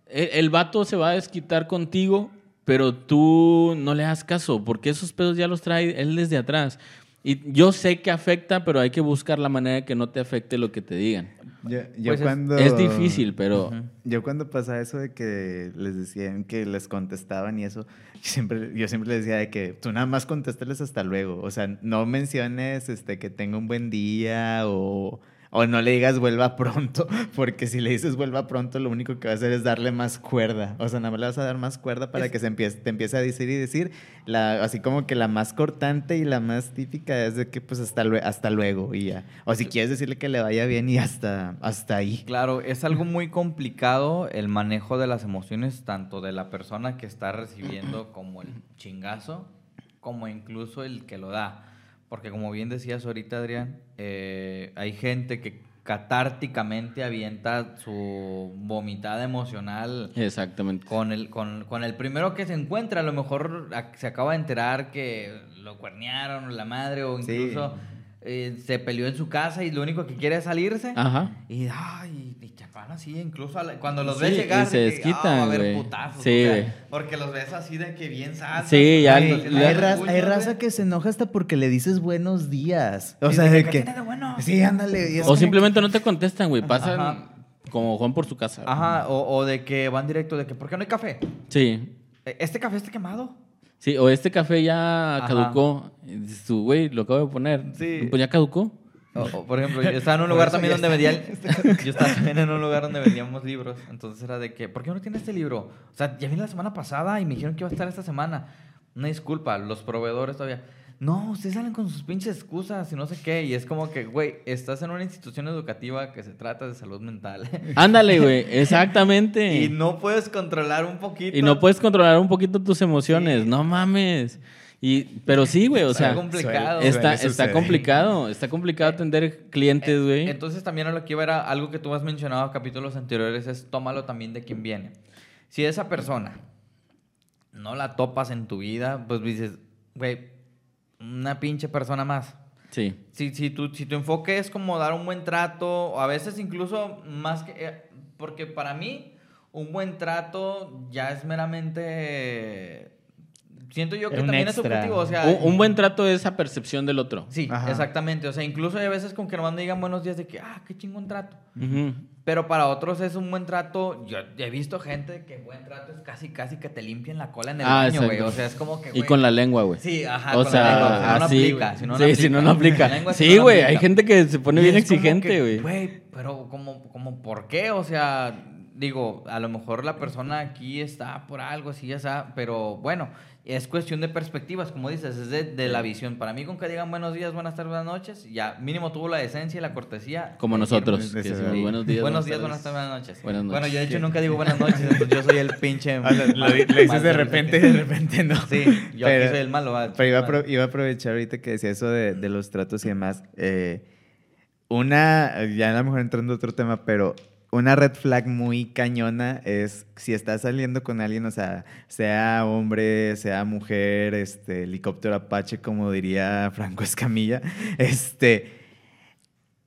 El, el vato se va a desquitar contigo, pero tú no le hagas caso, porque esos pedos ya los trae él desde atrás. Y yo sé que afecta, pero hay que buscar la manera de que no te afecte lo que te digan. Yo, yo Pues es- cuando... Es difícil, pero... Yo cuando pasaba eso de que les decían que les contestaban y eso, yo siempre, yo siempre les decía de que tú nada más contéstales hasta luego. O sea, no menciones este, que tenga un buen día o, o no le digas vuelva pronto, [LAUGHS] porque si le dices vuelva pronto, lo único que va a hacer es darle más cuerda. O sea, nada más le vas a dar más cuerda para Es- que se empiece, te empiece a decir y decir. La, así como que la más cortante y la más típica es de que pues hasta, hasta luego y ya. O si quieres decirle que le vaya bien y hasta, hasta ahí. Claro, es algo muy complicado el manejo de las emociones, tanto de la persona que está recibiendo como el chingazo, como incluso el que lo da. Porque como bien decías ahorita, Adrián, eh, hay gente que catárticamente avienta su vomitada emocional Exactamente. con el, con, con el primero que se encuentra. A lo mejor se acaba de enterar que lo cuernearon o la madre o Sí. Eh, se peleó en su casa y lo único que quiere es salirse. Ajá. Y, ay, y te van así, incluso la- cuando los Sí, ves y llegar, se de que, desquitan, va a güey. putazos, Sí, o sea, güey. porque los ves así de que bien salsas. Sí, ya Hay, raza, hay raza que se enoja hasta porque le dices buenos días. O Y sea, de que, que... "¿Qué tiene de bueno?" Sí, ándale. y O simplemente no te contestan, güey. Pasan Ajá. como Juan por su casa. Ajá, o, o de que van directo de que, ¿por qué no hay café? Sí. "¿E- ¿Este café está quemado? Sí, o este café ya Ajá. caducó. Dices tú, güey, lo acabo de poner. Sí. Pues ya caducó. O, o, por ejemplo, yo estaba en un lugar también donde vendían. Yo estaba también en un lugar donde vendíamos libros. Entonces era de que, ¿por qué no tiene este libro? O sea, ya vine la semana pasada y me dijeron que iba a estar esta semana. Una disculpa, los proveedores todavía. No, ustedes salen con sus pinches excusas y no sé qué. Y es como que, güey, estás en una institución educativa que se trata de salud mental. [LAUGHS] Ándale, güey. Exactamente. [LAUGHS] y no puedes controlar un poquito. Y no puedes controlar un poquito tus emociones. No mames. Y, pero sí, güey, o Está sea, complicado. está, complicado. Está complicado atender clientes, güey. Entonces también a lo que iba era algo que tú has mencionado en capítulos anteriores es tómalo también de quien viene. Si esa persona no la topas en tu vida, pues dices, güey, una pinche persona más. Sí. Si, si, tu, si tu enfoque es como dar un buen trato, o a veces incluso más que... eh, porque para mí un buen trato ya es meramente siento yo que un también es subjetivo, o sea... Un, un buen trato es esa percepción del otro. Sí, Ajá. exactamente. O sea, incluso hay veces con que nomás me digan buenos días de que, ah, qué chingón trato. Pero para otros es un buen trato. Yo he visto gente que buen trato es casi, casi que te limpian la cola en el Ah, baño, güey. O sea, es como que. Y güey, con la lengua, güey. Sí, ajá. O con sea, la lengua. Si no, no aplica. Si no, sí, si no, no aplica. Lengua Sí, güey, hay gente que se pone Y bien exigente, güey. Güey, pero como, como, ¿por qué? O sea, digo, a lo mejor la persona aquí está por algo, así ya está, pero bueno, es cuestión de perspectivas, como dices, es de, de la visión. Para mí, con que digan buenos días, buenas tardes, buenas noches, ya mínimo tuvo la decencia y la cortesía. Como nosotros, que Sí. decimos buenos días. buenos días, buenas tardes, buenas noches. Buenas Bueno, noches. yo de hecho nunca digo buenas noches, entonces yo soy el pinche. O sea, lo, di- lo dices de repente y de repente no. Sí, yo Pero- aquí soy el malo. va, Pero iba a, iba a aprovechar ahorita que decía eso de, de los tratos y demás. eh, una, ya a lo mejor entrando a otro tema, pero una red flag muy cañona es si estás saliendo con alguien, o sea, sea hombre, sea mujer, este, helicóptero Apache, como diría Franco Escamilla, [LAUGHS] este,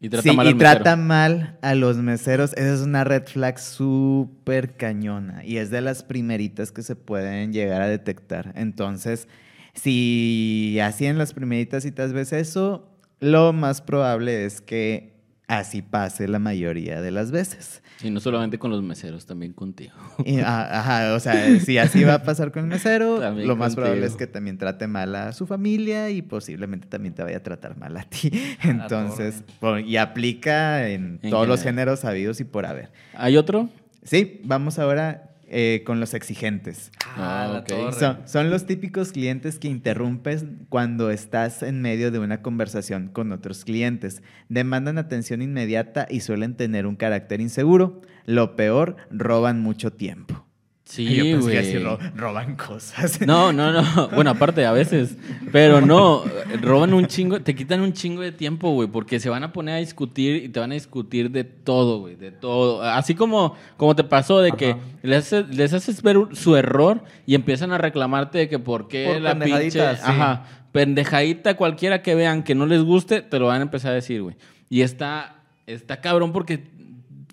Y trata sí, mal y trata mal a los meseros. Esa es una red flag súper cañona y es de las primeritas que se pueden llegar a detectar. Entonces, si así en las primeritas citas ves eso, lo más probable es que así pase la mayoría de las veces. Y no solamente con los meseros, también contigo. Y, ah, ajá, o sea, si así va a pasar con el mesero, [LAUGHS] También lo más contigo. probable es que también trate mal a su familia y posiblemente también te vaya a tratar mal a ti. [LAUGHS] Entonces, por- y aplica en, En todos los géneros sabidos y por haber. ¿Hay otro? Sí, vamos ahora eh, con los exigentes. Ah, torre. Son, son los típicos clientes que interrumpes cuando estás en medio de una conversación con otros clientes. Demandan atención inmediata y suelen tener un carácter inseguro. Lo peor, roban mucho tiempo. Sí, Yo pensé que así ro- roban cosas. No, no, no. Bueno, aparte, a veces. Pero no, roban un chingo, te quitan un chingo de tiempo, güey, porque se van a poner a discutir y te van a discutir de todo, güey, de todo. Así como, como te pasó de que les, haces- les haces ver su error y empiezan a reclamarte de que por qué Por la pinche. sí. Ajá. Pendejadita cualquiera que vean que no les guste, te lo van a empezar a decir, güey. Y está, está cabrón porque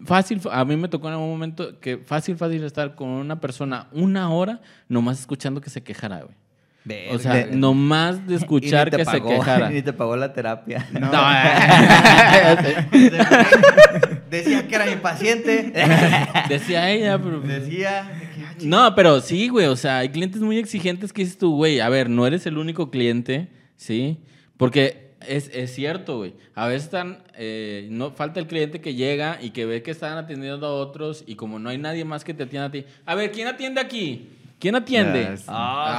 fácil, a mí me tocó en algún momento que fácil, fácil estar con una persona una hora nomás escuchando que se quejara, güey. O sea, nomás de [LAUGHS] escuchar que pagó, se quejara. [LAUGHS] Ni te pagó la terapia. [LAUGHS] No. No, Decía que era mi paciente. decía ella, pero... Decía. No, pero sí, güey, o sea, hay clientes muy exigentes que dices tú, güey, a ver, no eres el único cliente, ¿sí? Porque es, es cierto, güey. A veces están, eh, no falta el cliente que llega y que ve que están atendiendo a otros y como no hay nadie más que te atienda a ti. A ver, ¿quién atiende aquí? ¿Quién atiende? Ah.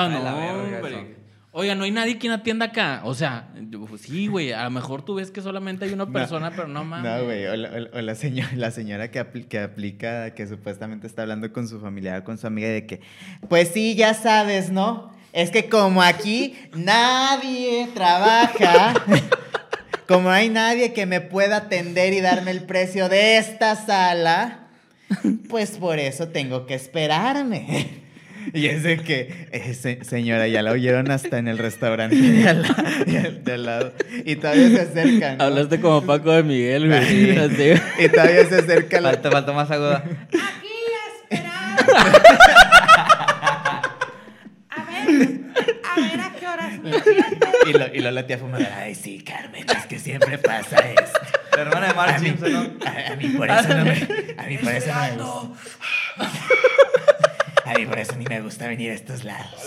Ah, sí, no, verga hombre. eso. Oiga, no hay nadie quien atienda acá. O sea, pues, sí, güey, a lo mejor tú ves que solamente hay una [LAUGHS] persona, pero no mames. No, güey, o la, o- o la señora, la señora que, apl- que aplica, que supuestamente está hablando con su familiar, con su amiga, de que, pues sí, ya sabes, ¿no? Es que como aquí nadie trabaja, [LAUGHS] como hay nadie que me pueda atender y darme el precio de esta sala, pues por eso tengo que esperarme. Y es de que, eh, se- señora, ya la oyeron hasta en el restaurante de al, la- de al lado. Y todavía se acercan. ¿no? Hablaste como Paco de Miguel, güey. [LAUGHS] Y todavía se acerca la... Falta, falta más aguda. Aquí esperando. [LAUGHS] A ver, a ver a qué horas me siento. Y, lo, y luego la tía fumadora, ay, sí, Carmen, es que siempre pasa esto. La hermana de Mark A mí, Simpson, ¿no? a, a mí por eso no me, a mí por eso no me gusta. A mí por eso ni me gusta venir a estos lados.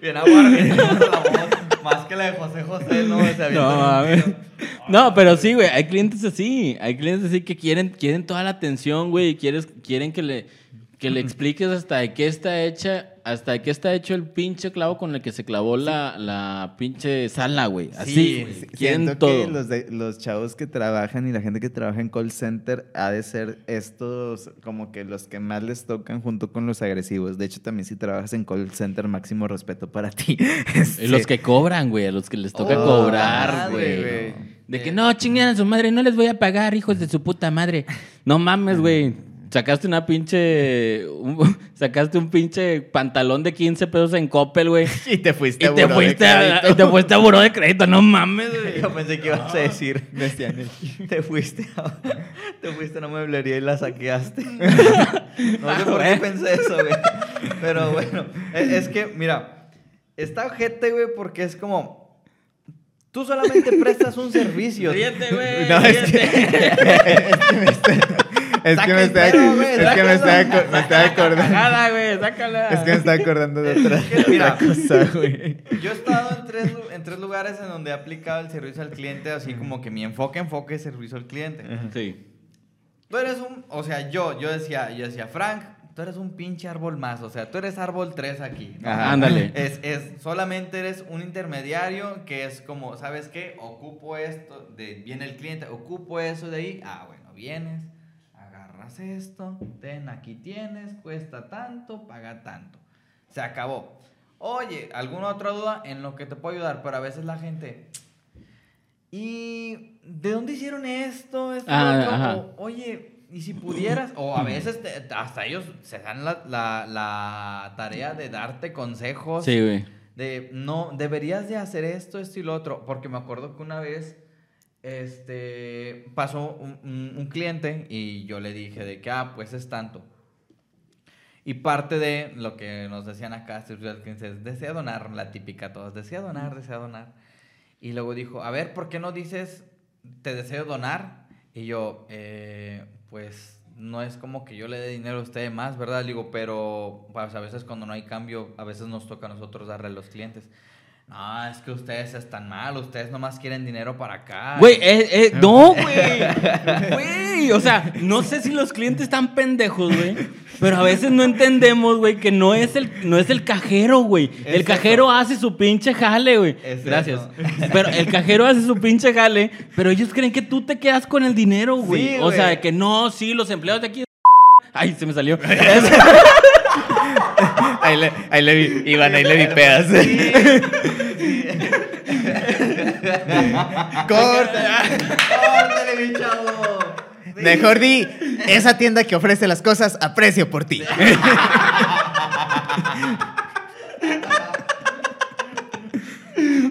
Bien la voz. Más que la de José José, ¿no? Se No, mames. No, pero sí, güey, hay clientes así. Hay clientes así que quieren, quieren toda la atención, güey, y quieres, quieren que le, que le [LAUGHS] expliques hasta de qué está hecha, hasta qué está hecho el pinche clavo con el que se clavó la, la pinche sala, güey. Así, Sí, güey. Sí, Siento todo. que los, de- los chavos que trabajan y la gente que trabaja en call center ha de ser estos como que los que más les tocan junto con los agresivos. De hecho, también si trabajas en call center, máximo respeto para ti. [LAUGHS] Y Este, los que cobran, güey, a los que les toca Oh, cobrar, güey. güey. De que no, chinguen a su madre, no les voy a pagar, hijos de su puta madre. No mames, güey. Sacaste una pinche. un- [LAUGHS] sacaste un pinche pantalón de 15 pesos en Coppel, güey. [LAUGHS] Y te fuiste Y a te buró de fuiste a, crédito. y te fuiste a buró de crédito, no mames, [LAUGHS] güey. Yo pensé que ibas a decir. Te fuiste a, te fuiste a una mueblería y la saqueaste. No sé por qué pensé eso, güey. Pero bueno, e- es que, mira, Está ojete, güey, porque es como. Tú solamente prestas un servicio. Ríete, güey. No, es que, es que me estoy, es que me estoy, es que me estoy, aco- me estoy acordando. Güey, sácala. Es que me estoy acordando de otra, [LAUGHS] Mira. cosa, güey. Yo he estado en tres, en tres lugares en donde he aplicado el servicio al cliente, así como que mi enfoque, enfoque es servicio al cliente. Sí. Tú eres un, o sea, yo, yo decía, yo decía, Frank, tú eres un pinche árbol más, o sea, tú eres árbol 3 aquí. ¿no? Ajá. Ándale. Es, es, solamente eres un intermediario que es como, ¿sabes qué? Ocupo esto, de, viene el cliente, ocupo eso de ahí, ah, bueno, vienes, agarras esto, ten, aquí tienes, cuesta tanto, paga tanto. Se acabó. Oye, ¿alguna otra duda en lo que te puedo ayudar? Pero a veces la gente, ¿y de dónde hicieron esto? esto Ah. O, Oye, y si pudieras, o a veces te- hasta ellos se dan la, la- la tarea de darte consejos. Sí, güey. De, no, deberías de hacer esto, esto y lo otro. Porque me acuerdo que una vez, este, pasó un, un- un cliente y yo le dije de que, ah, pues es tanto. Y parte de lo que nos decían acá, al cliente, es, desea donar, la típica todos, desea donar, desea donar. Y luego dijo, a ver, ¿por qué no dices, te deseo donar? Y yo, "Eh, pues no es como que yo le dé dinero a usted más, ¿verdad? Le digo, pero pues, a veces cuando no hay cambio, a veces nos toca a nosotros darle a los clientes. No, es que ustedes están mal, ustedes nomás quieren dinero para acá. Güey, eh, eh, [LAUGHS] no, güey. Güey, o sea, no sé si los clientes están pendejos, güey. Pero a veces no entendemos, güey, que no es el, no es el cajero, güey. El cajero hace su pinche jale, güey. Gracias. [LAUGHS] Pero el cajero hace su pinche jale, pero ellos creen que tú te quedas con el dinero, güey. Sí, o sea, que no, sí, los empleados de aquí. Ay, se me salió. [LAUGHS] Ahí le, ahí le vi, Iván, ahí le vi pedas. Corta. ¡Córtale, mi chavo! Mejor di, esa tienda que ofrece las cosas a precio por ti. [LAUGHS]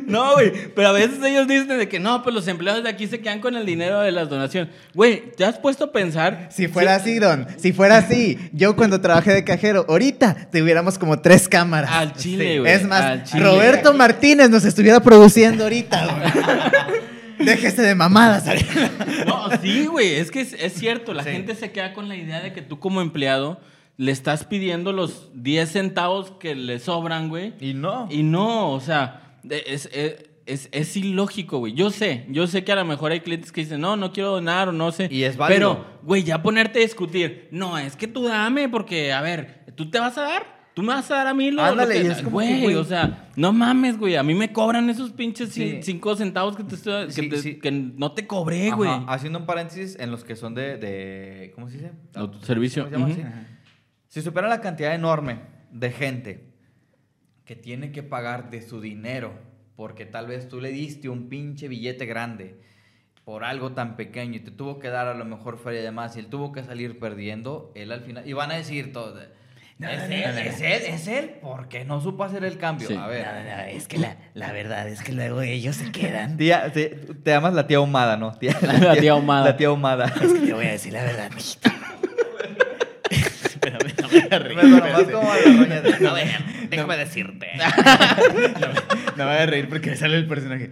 No, güey, pero a veces ellos dicen de que no, pues los empleados de aquí se quedan con el dinero de las donaciones. Güey, ¿te has puesto a pensar? Si fuera así, Don, si fuera así, yo cuando trabajé de cajero, ahorita tuviéramos como tres cámaras. Al chile, Sí. güey. es más, al chile. Roberto Martínez nos estuviera produciendo ahorita, güey. [LAUGHS] Déjese de mamadas. No, sí, güey, es que es, es cierto, la Sí. gente se queda con la idea de que tú como empleado le estás pidiendo los 10 centavos que le sobran, güey. Y no. Y no, o sea, es, es, es- es ilógico, güey. Yo sé, yo sé que a lo mejor hay clientes que dicen, no, no quiero donar o no sé. Y es válido. Pero, güey, ya ponerte a discutir, no, es que tú dame porque, a ver, ¿tú te vas a dar? ¿Tú me vas a dar a mí lo, lo Ándale, que- y es como que, Güey, güey. o sea, no mames, güey. A mí me cobran esos pinches Sí. 5 centavos que, te estoy, que, Sí, te- sí. que no te cobré, Ajá, güey. Haciendo un paréntesis en los que son de, de ¿cómo se dice? Autoservicio. ¿Cómo se llama Ujú. así? Si supieran la cantidad enorme de gente que tiene que pagar de su dinero porque tal vez tú le diste un pinche billete grande por algo tan pequeño y te tuvo que dar a lo mejor feria de más y él tuvo que salir perdiendo, él al final... Y van a decir todos, es No, él, no, no, no. es él, es él, porque no supo hacer el cambio. Sí. A ver. No, no, no, es que la, la verdad es que luego ellos se quedan. [LAUGHS] Tía, te, te llamas la tía ahumada, ¿no? Tía- La tía ahumada. La tía ahumada. Es que te voy a decir la verdad, mijito. [LAUGHS] Espérame, no me voy a reír. Me sonó más como a la roña de- No, vean, déjame decirte. [LAUGHS] No me voy a reír porque me sale el personaje.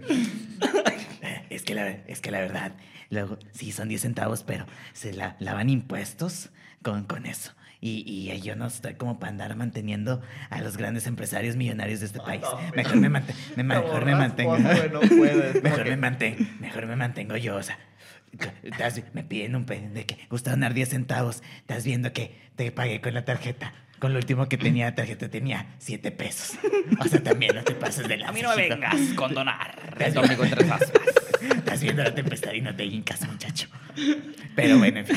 Es que la, es que la verdad, luego sí son 10 centavos, pero se la, lavan impuestos con, con eso. Y, y yo no estoy como para andar manteniendo a los grandes empresarios millonarios de este país. Mejor me, mante- me- mejor me mantengo. No [LAUGHS] puedes. Mejor me mantengo, mejor me mantengo yo, o sea. me piden un de que gusta donar 10 centavos. Estás viendo que te pagué con la tarjeta. Con lo último que tenía la tarjeta tenía 7 pesos. O sea, también no te pases de la A mí no me vengas con donar. Estás Dormí con tres aspas. Estás viendo la tempestad y no te hincas, muchacho. Pero bueno, en fin.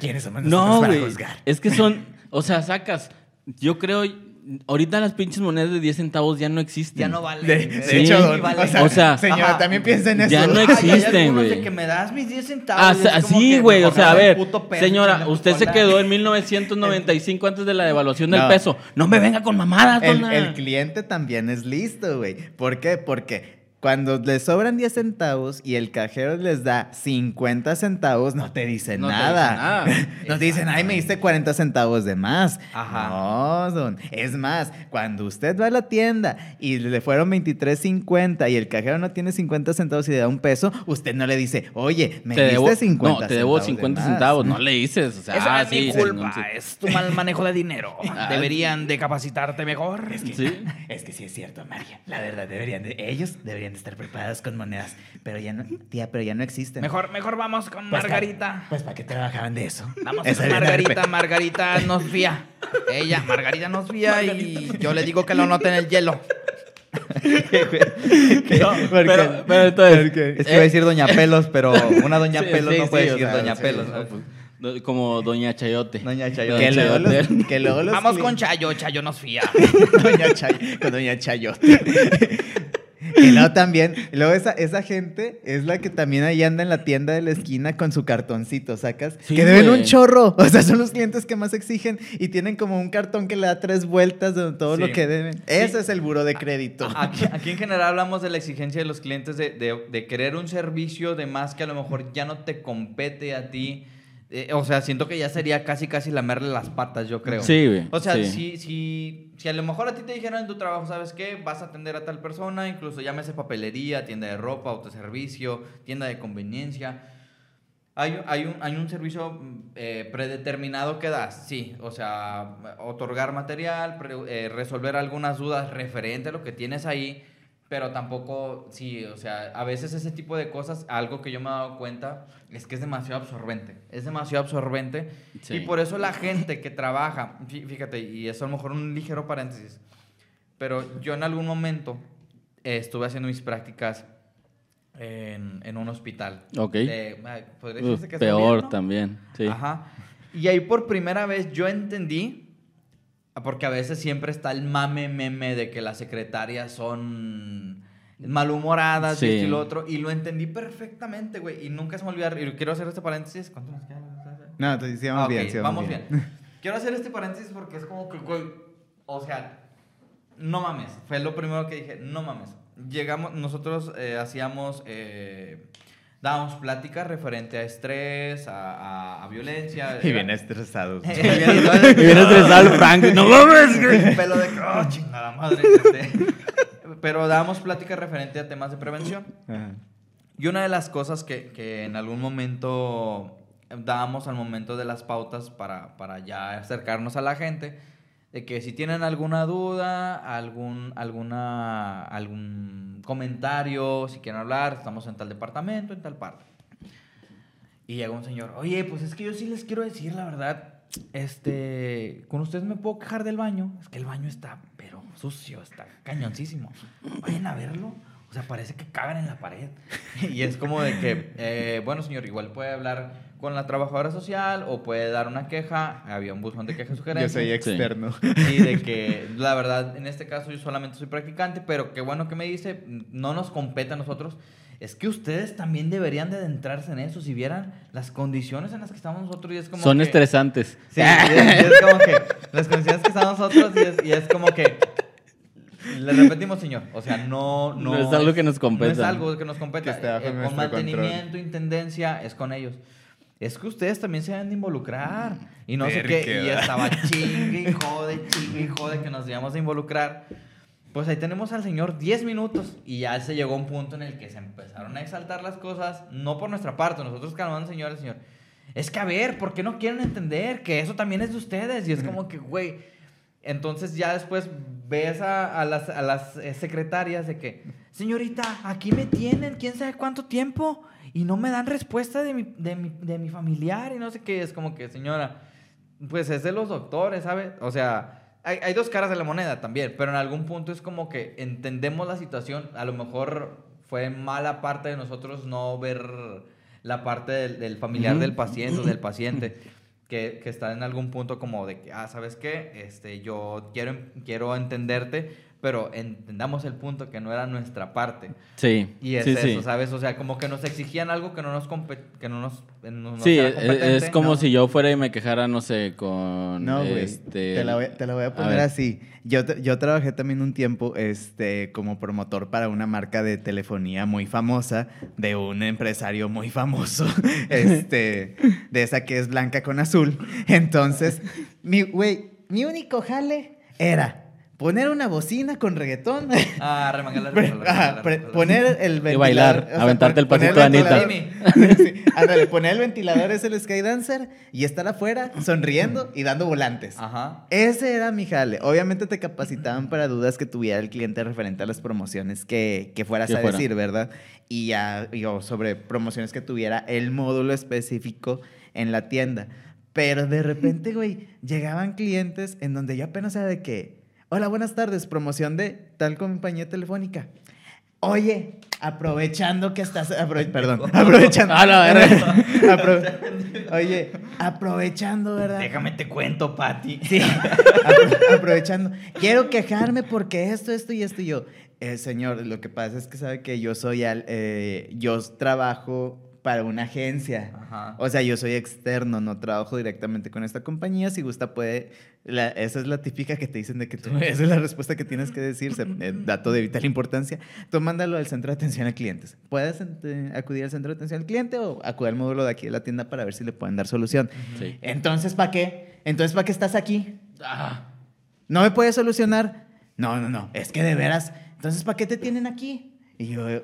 ¿Quiénes somos nosotros No, para güey. juzgar? Es que son, o sea, sacas. Yo creo, ahorita las pinches monedas de 10 centavos ya no existen. Ya no vale. De, de Sí. hecho, Sí, o sea, O sea, señora, ajá. también piensa en eso. Ya no existen, güey. que me das mis 10 centavos. Ah, y sa- es como sí, que güey, o sea, a ver, señora, usted se quedó en 1995 antes de la devaluación del No. peso. No me venga con mamadas, El, dona. el cliente también es listo, güey. ¿Por qué? Porque Cuando les sobran 10 centavos y el cajero les da 50 centavos, no te dicen No te nada. dicen [LAUGHS] no te dicen, ay, me diste 40 centavos de más. Ajá. No, don. Es más, cuando usted va a la tienda y le fueron 23.50 y el cajero no tiene 50 centavos y le da un peso, usted no le dice, oye, me Te diste debo, 50 no, te debo centavos de 50 más". centavos. No le dices. O sea, Esa ah, es sí, mi sí, culpa, sí. es tu mal manejo de dinero. [LAUGHS] Ah. Deberían de capacitarte mejor. Es que, Sí. [LAUGHS] es que sí es cierto, María. La verdad, deberían de- ellos deberían de estar preparados con monedas. Pero ya no, tía, pero ya no existen. Mejor, mejor vamos con Pues, Margarita. Pues, ¿para qué trabajaban de eso? Vamos Esa con Margarita, Margarita nos fía. Ella, Margarita nos fía y yo le digo que lo note en el hielo. [LAUGHS] Porque- Pero, pero entonces. porque- Es que iba a decir Doña Pelos, pero una Doña [LAUGHS] Sí, Pelos sí, no sí, puede o decir sea, Doña sí, Pelos. no, pues, como Doña Chayote. Doña que Chayote. luego los, Chayote. que luego los Vamos con Chayo, Chayo nos fía. [LAUGHS] Doña Chay- con Doña Chayote. Y luego también, luego esa, esa gente es la que también ahí anda en la tienda de la esquina con su cartoncito, ¿sacas? Sí, que deben güey. un chorro. [LAUGHS] O sea, son los clientes que más exigen y tienen como un cartón que le da tres vueltas de todo lo Sí. que deben. Ese es el buro de crédito. Aquí, aquí en general hablamos de la exigencia de los clientes de, de- de querer un servicio de más que a lo mejor ya no te compete a ti. Eh, o sea, siento que ya sería casi casi lamerle las patas, yo creo. Sí, güey. O sea, sí. si, si, si a lo mejor a ti te dijeron en tu trabajo, ¿sabes qué? Vas a atender a tal persona, incluso llámese papelería, tienda de ropa, autoservicio, tienda de conveniencia. Hay, hay, un, hay un servicio mm, eh, predeterminado que das, sí. O sea, otorgar material, pre- eh, resolver algunas dudas referente a lo que tienes ahí, pero tampoco, sí, o sea, a veces ese tipo de cosas, algo que yo me he dado cuenta, es que es demasiado absorbente. Es demasiado absorbente. Sí. Y por eso la gente que trabaja, fí- fíjate, y eso a lo mejor un ligero paréntesis, pero yo en algún momento eh, estuve haciendo mis prácticas en, en un hospital. Ok. De- ¿podría decirse que es peor gobierno? también. Sí. Ajá. Y ahí por primera vez yo entendí, porque a veces siempre está el mame meme de que las secretarias son malhumoradas y Sí. esto y lo otro, y lo entendí perfectamente, güey, y nunca se me olvidó, y quiero hacer este paréntesis, ¿cuánto nos queda? No, entonces sí, vamos Ah, ok, bien, sí, vamos bien. [LAUGHS] Quiero hacer este paréntesis porque es como que, güey, o sea, no mames. Fue lo primero que dije, no mames. Llegamos, nosotros eh, hacíamos, eh, dábamos pláticas referente a estrés, a, a- a violencia. [LAUGHS] Y bien estresados. [LAUGHS] Y viene estresado [LAUGHS] Frank. ¡No mames! pelo de oh, chingada madre. este. Pero dábamos pláticas referente a temas de prevención. Ajá. Y una de las cosas que, que en algún momento dábamos al momento de las pautas para, para ya acercarnos a la gente, de que si tienen alguna duda, algún, alguna, algún comentario, si quieren hablar, estamos en tal departamento, en tal parte. Y llega un señor, oye, pues es que yo sí les quiero decir la verdad, este, con ustedes me puedo quejar del baño, es que el baño está, pero sucio, está cañoncísimo. Vayan a verlo. O sea, parece que cagan en la pared. [LAUGHS] y es como de que, eh, bueno, señor, igual puede hablar con la trabajadora social o puede dar una queja. Había un buzón de quejas [LAUGHS] Yo sugerencias. soy externo. Sí, de que [LAUGHS] la verdad, en este caso yo solamente soy practicante, pero qué bueno que me dice, no nos compete a nosotros. Es que ustedes también deberían de adentrarse en eso, si vieran las condiciones en las que estamos nosotros y es como Son que- estresantes. Sí, y es, y es como que las condiciones que estamos nosotros y es, y es como que le repetimos, señor, o sea, no, [LAUGHS] no, No es algo que nos competa. No es algo que nos bajo Eh, con mantenimiento, intendencia, es con ellos. Es que ustedes también se deben de involucrar. Y no sé qué. Y estaba [LAUGHS] chingue y jode, chingue y jode que nos debíamos de involucrar. Pues ahí tenemos al señor 10 minutos y ya se llegó a un punto en el que se empezaron a exaltar las cosas, no por nuestra parte, nosotros calmando al señor, al señor. Es que a ver, ¿por qué no quieren entender que eso también es de ustedes? Y es como [LAUGHS] que, güey, entonces ya después ves a, a las, a las eh, secretarias de que, señorita, aquí me tienen, quién sabe cuánto tiempo, y no me dan respuesta de mi, de mi, de mi familiar y no sé qué. Es como que, señora, pues es de los doctores, ¿sabe? O sea, hay, hay dos caras de la moneda también, pero en algún punto es como que entendemos la situación. A lo mejor fue mala parte de nosotros no ver la parte del, del familiar del paciente o del paciente. [LAUGHS] Que, que está en algún punto como de que, ah, ¿sabes qué? Este, yo quiero, quiero entenderte, pero entendamos el punto que no era nuestra parte. Sí. Y es sí, eso, sí. ¿sabes? O sea, como que nos exigían algo que no nos que no nos, eh, no Sí, era es, competente. es como No. si yo fuera y me quejara, no sé, con. No, güey. este, Te, la voy, te la voy a poner así. Yo, yo trabajé también un tiempo este, como promotor para una marca de telefonía muy famosa, de un empresario muy famoso, [LAUGHS] este, de esa que es blanca con azul. Entonces, mi, güey, mi único jale era poner una bocina con reggaetón. Ah, remangar la ropa. poner el ventilador. bailar, aventarte el pasito de ventilador- Sí, ándale, poner el ventilador es el Skydancer y estar afuera sonriendo y dando volantes. Ajá. Ese era mi jale. Obviamente te capacitaban para dudas que tuviera el cliente referente a las promociones que, que fueras Que a fuera. decir, ¿verdad? Y ya, y, o sobre promociones que tuviera el módulo específico en la tienda. Pero de repente, güey, llegaban clientes en donde yo apenas era de que, hola, buenas tardes, promoción de tal compañía telefónica. Oye, aprovechando que estás, aprove- perdón, aprovechando. A la verga. [LAUGHS] Apro- Oye, aprovechando, ¿verdad? Déjame te cuento, Pati. Sí, apro- aprovechando. Quiero quejarme porque esto, esto y esto y yo. Eh, señor, lo que pasa es que sabe que yo soy al, eh, yo trabajo para una agencia. Ajá. O sea, yo soy externo, no trabajo directamente con esta compañía. Si gusta, puede. la- esa es la típica que te dicen de que tú. [LAUGHS] Esa es la respuesta que tienes que decir. eh, dato de vital importancia. Tú mándalo al centro de atención a clientes. Puedes acudir al centro de atención al cliente o acudir al módulo de aquí de la tienda para ver si le pueden dar solución. Sí. Entonces, ¿para qué? Entonces, ¿para qué estás aquí? Ah, ¿No me puedes solucionar? No, no, no. Es que de veras. Entonces, ¿para qué te tienen aquí? Y yo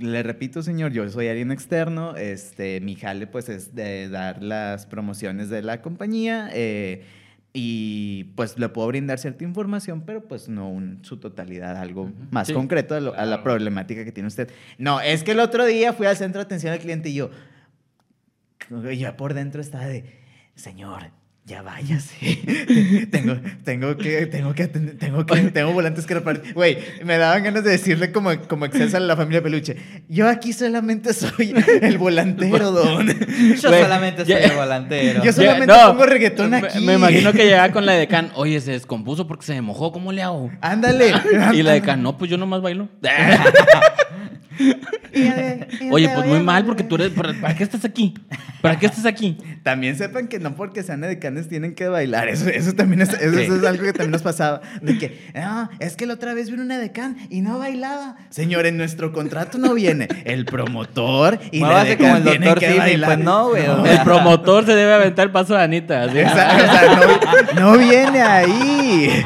le repito, señor, yo soy alguien externo. Este, mi jale, pues, es de dar las promociones de la compañía. eh, y pues le puedo brindar cierta información, pero pues no un- su totalidad, algo más Sí. concreto a, lo- a la problemática que tiene usted. No, es que el otro día fui al centro de atención al cliente y yo, ya por dentro estaba de, señor, ya váyase. [LAUGHS] tengo, tengo que, tengo que atender, tengo que, tengo volantes que repartir. Güey, me daban ganas de decirle como, como excelsa a la familia peluche. Yo aquí solamente soy el volantero, [LAUGHS] don. Yo solamente soy el volantero. Yo solamente no, pongo reggaetón aquí. Me, imagino que llegaba con la decán. Oye, se descompuso porque se me mojó. ¿Cómo le hago? Ándale. Y la decán, no, pues yo nomás bailo. [LAUGHS] Oye, pues muy mal porque tú eres. ¿Para, para qué estás aquí? ¿Para qué estás aquí? [LAUGHS] También sepan que no porque sean edecanes tienen que bailar. Eso, eso también es, eso, eso es algo que también nos pasaba. De que, [LAUGHS] no, es que la otra vez vino una edecán y no bailaba. Señor, en nuestro contrato no viene el promotor y la Muévase como edecán el tienen doctor que Simi, bailar. pues no, güey, [LAUGHS] El promotor se debe aventar el paso de Anita. o sea, no, no viene ahí.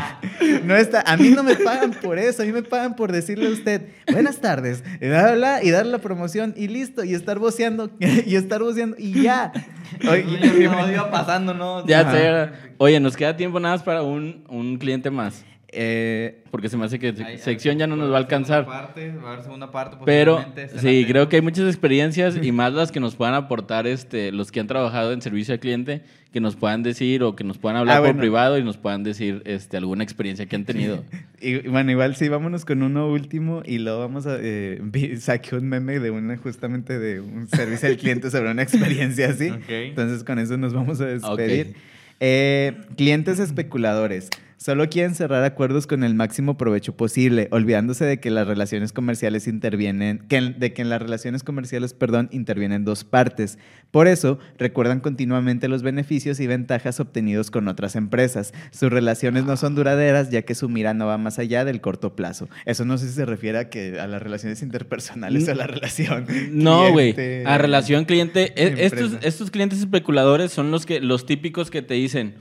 No está, a mí no me pagan por eso, a mí me pagan por decirle a usted, buenas tardes, y darle, y darle la promoción y listo, y estar voceando, [LAUGHS] y estar voceando, y ya. [LAUGHS] Oye, no, iba pasando, ¿no? Ya sé. Oye, nos queda tiempo nada más para un, un cliente más. Eh, Porque se me hace que sección ya no nos va a alcanzar. parte, va a haber segunda parte Pero sí, creo que hay muchas experiencias y [LAUGHS] más las que nos puedan aportar este, los que han trabajado en servicio al cliente, que nos puedan decir o que nos puedan hablar Ah, por bueno. privado y nos puedan decir este, alguna experiencia que han tenido. [LAUGHS] y, bueno, igual sí, vámonos con uno último y luego vamos a... Eh, saqué un meme de una, justamente de un servicio al cliente sobre una experiencia así. [LAUGHS] Ok. Entonces con eso nos vamos a despedir. Eh, clientes especuladores. Solo quieren cerrar acuerdos con el máximo provecho posible, olvidándose de que las relaciones comerciales intervienen, que de que en las relaciones comerciales, perdón, intervienen dos partes. Por eso, recuerdan continuamente los beneficios y ventajas obtenidos con otras empresas. Sus relaciones no son duraderas, ya que su mira no va más allá del corto plazo. Eso no sé si se refiere a que a las relaciones interpersonales o a la relación. No, güey. A relación cliente. e- Estos, estos clientes especuladores son los que, los típicos que te dicen,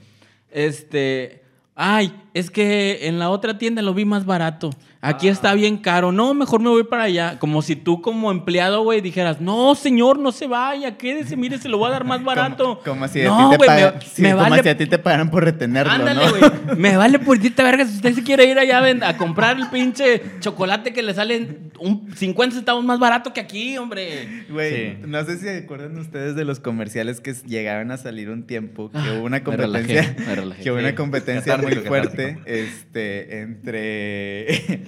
este, ay, es que en la otra tienda lo vi más barato. Aquí está bien caro. No, mejor me voy para allá. Como si tú como empleado, güey, dijeras, no, señor, no se vaya, quédese, mire, se lo voy a dar más barato. Como, como si a no, ti te me, sí, me como vale si a ti te pagaran por retenerlo, Ándale, ¿no? güey. Me vale puritita verga si usted se quiere ir allá a comprar el pinche chocolate que le sale un 50 centavos más barato que aquí, hombre. Güey, Sí. no sé si acuerdan ustedes de los comerciales que llegaron a salir un tiempo que Ah, hubo una me competencia, relajé, me relajé. que hubo una competencia muy fuerte, este, entre [LAUGHS]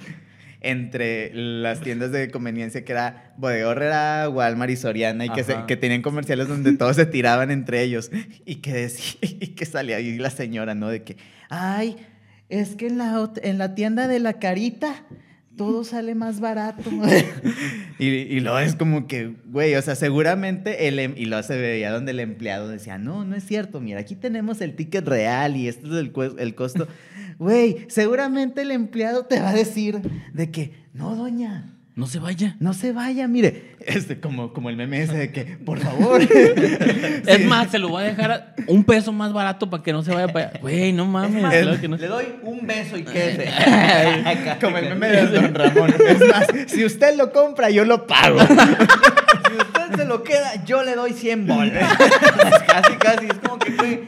entre las tiendas de conveniencia que era Bodega Horrera, Walmart y Soriana y que, se- que tenían comerciales donde todos se tiraban entre ellos y que decía, [LAUGHS] y que salía ahí la señora, ¿no? De que, ay, es que en la, en la tienda de la carita todo sale más barato. [LAUGHS] y, y luego es como que, güey, o sea, seguramente el, em- y luego se veía donde el empleado decía, no, no es cierto, mira, aquí tenemos el ticket real y este es el, el costo. Güey, seguramente el empleado te va a decir de que, no, doña, No se vaya. no se vaya, mire, este, como, como el meme ese de que, por [LAUGHS] favor. Es más, se lo voy a dejar a un peso más barato para que no se vaya para allá. Güey, no mames. más, claro que no. Le doy un beso y quédese. [LAUGHS] [LAUGHS] como el meme de Don Ramón. Es más, si usted lo compra, yo lo pago. Si usted se lo queda, yo le doy 100 bolas. casi, casi. Es como que, güey,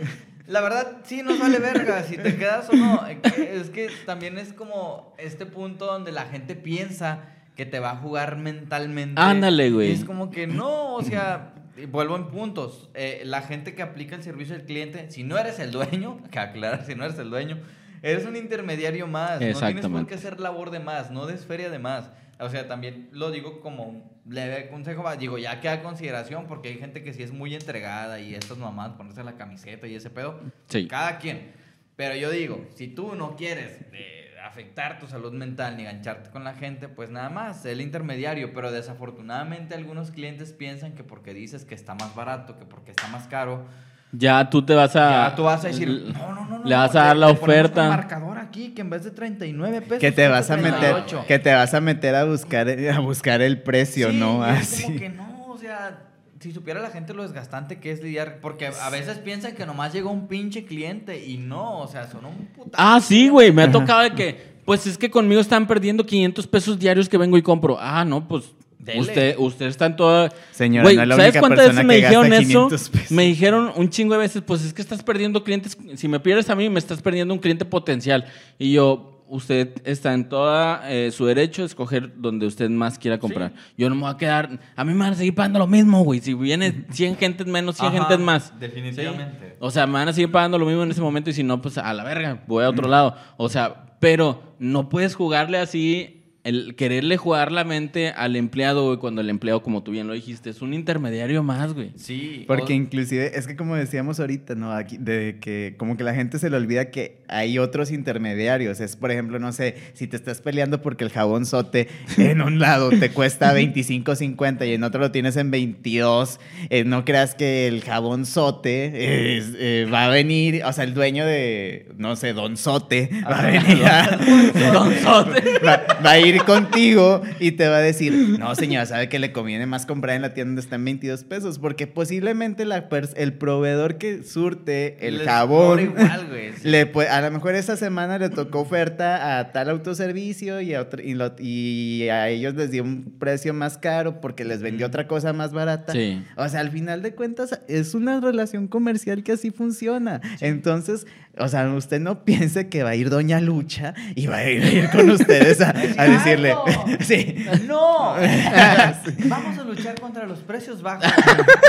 la verdad, sí nos vale verga si te quedas o no. Es que también es como este punto donde la gente piensa que te va a jugar mentalmente. Ándale, güey. Y es como que no, o sea, y vuelvo en puntos. Eh, la gente que aplica el servicio del cliente, si no eres el dueño, [LAUGHS] que aclarar, si no eres el dueño, eres un intermediario más. No tienes por qué hacer labor de más, no des feria de más. O sea, también lo digo como un leve consejo, digo, ya queda consideración porque hay gente que sí es muy entregada y estas mamás ponerse la camiseta y ese pedo. Sí. Cada quien. Pero yo digo, si tú no quieres eh, afectar tu salud mental ni gancharte con la gente, pues nada más, el intermediario. Pero desafortunadamente algunos clientes piensan que porque dices que está más barato, que porque está más caro, Ya tú te vas a. ya tú vas a decir, no, no, no. no, Le vas a dar la oferta. un marcador aquí que en vez de 39 pesos. que te vas a meter, 38. que te vas a meter a buscar, a buscar el precio, Sí, ¿no? es como Así. que no, o sea, si supiera la gente lo desgastante que es lidiar, porque a veces piensan que nomás llega un pinche cliente y no, o sea, son un puta. Ah, sí, güey. Me ha tocado de que, pues es que conmigo están perdiendo 500 pesos diarios que vengo y compro. Ah, no, pues. Dele. Usted, usted está en toda. Señora, Güey, no es la ¿sabes única cuántas persona veces me que gasta dijeron eso? 500 pesos. Me dijeron un chingo de veces, pues es que estás perdiendo clientes. Si me pierdes a mí, me estás perdiendo un cliente potencial. Y yo, usted está en todo su derecho de escoger donde usted más quiera comprar. Yo no me voy a quedar. A mí me van a seguir pagando lo mismo, güey. Si viene 100 gentes menos, 100 Ajá, gentes más. definitivamente. Sí. O sea, me van a seguir pagando lo mismo en ese momento y si no, pues a la verga, voy a otro lado. O sea, pero no puedes jugarle así, el quererle jugar la mente al empleado, güey, cuando el empleado, como tú bien lo dijiste, es un intermediario más, güey. Sí. Porque o- inclusive, es que como decíamos ahorita, ¿no? Aquí, de que como que la gente se le olvida que hay otros intermediarios. Es, por ejemplo, no sé, si te estás peleando porque el jabón sote en un lado te cuesta [LAUGHS] 25.50 y en otro lo tienes en 22, eh, no creas que el jabón sote es, eh, va a venir, o sea, el dueño de, no sé, Don Sote, va a venir a- [LAUGHS] Don Sote. [LAUGHS] va, va a ir contigo y te va a decir, no señora, sabe que le conviene más comprar en la tienda donde está en 22 pesos, porque posiblemente la el proveedor que surte el les jabón, igual, güey. [LAUGHS] sí. le a lo mejor esa semana le tocó oferta a tal autoservicio y a, otro- y, lo- y a ellos les dio un precio más caro porque les vendió otra cosa más barata. Sí. O sea, al final de cuentas es una relación comercial que así funciona. Entonces, o sea, usted no piense que va a ir Doña Lucha y va a ir, a ir con ustedes a, a decirle, sí. ¡No! [LAUGHS] Vamos a luchar contra los precios bajos. [LAUGHS]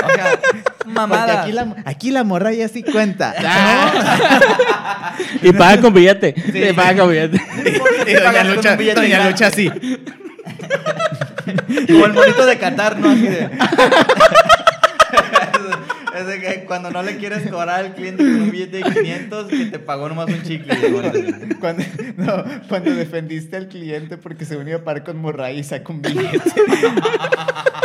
O sea, mamada. aquí la, aquí la morra ya sí cuenta. [LAUGHS] Y paga con billete. Sí, paga con billete. Y Doña Lucha, Doña Lucha sí. Como el monito de Qatar, ¿no? Así de... Es de que cuando no le quieres cobrar al cliente con un billete de 500 que te pagó nomás un chicle. Cuando, no, cuando defendiste al cliente porque se unió a par con Morray y sacó un billete. [LAUGHS]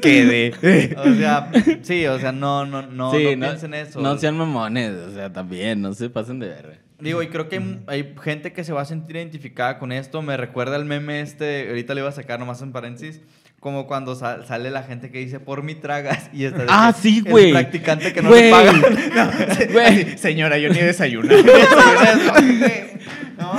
Quedé. O sea, sí, o sea, no, no, no, sí, no, piensen eso. No sean mamones, o sea, también, no se pasen de verga. Digo, y creo que hay, hay gente que se va a sentir identificada con esto. Me recuerda el meme este, ahorita le iba a sacar nomás en paréntesis, como cuando sal- sale la gente que dice, por mi tragas, y está Ah, que sí, el güey. practicante que no le paga. [LAUGHS] [LAUGHS] Güey. Señora, yo ni desayuno. [LAUGHS]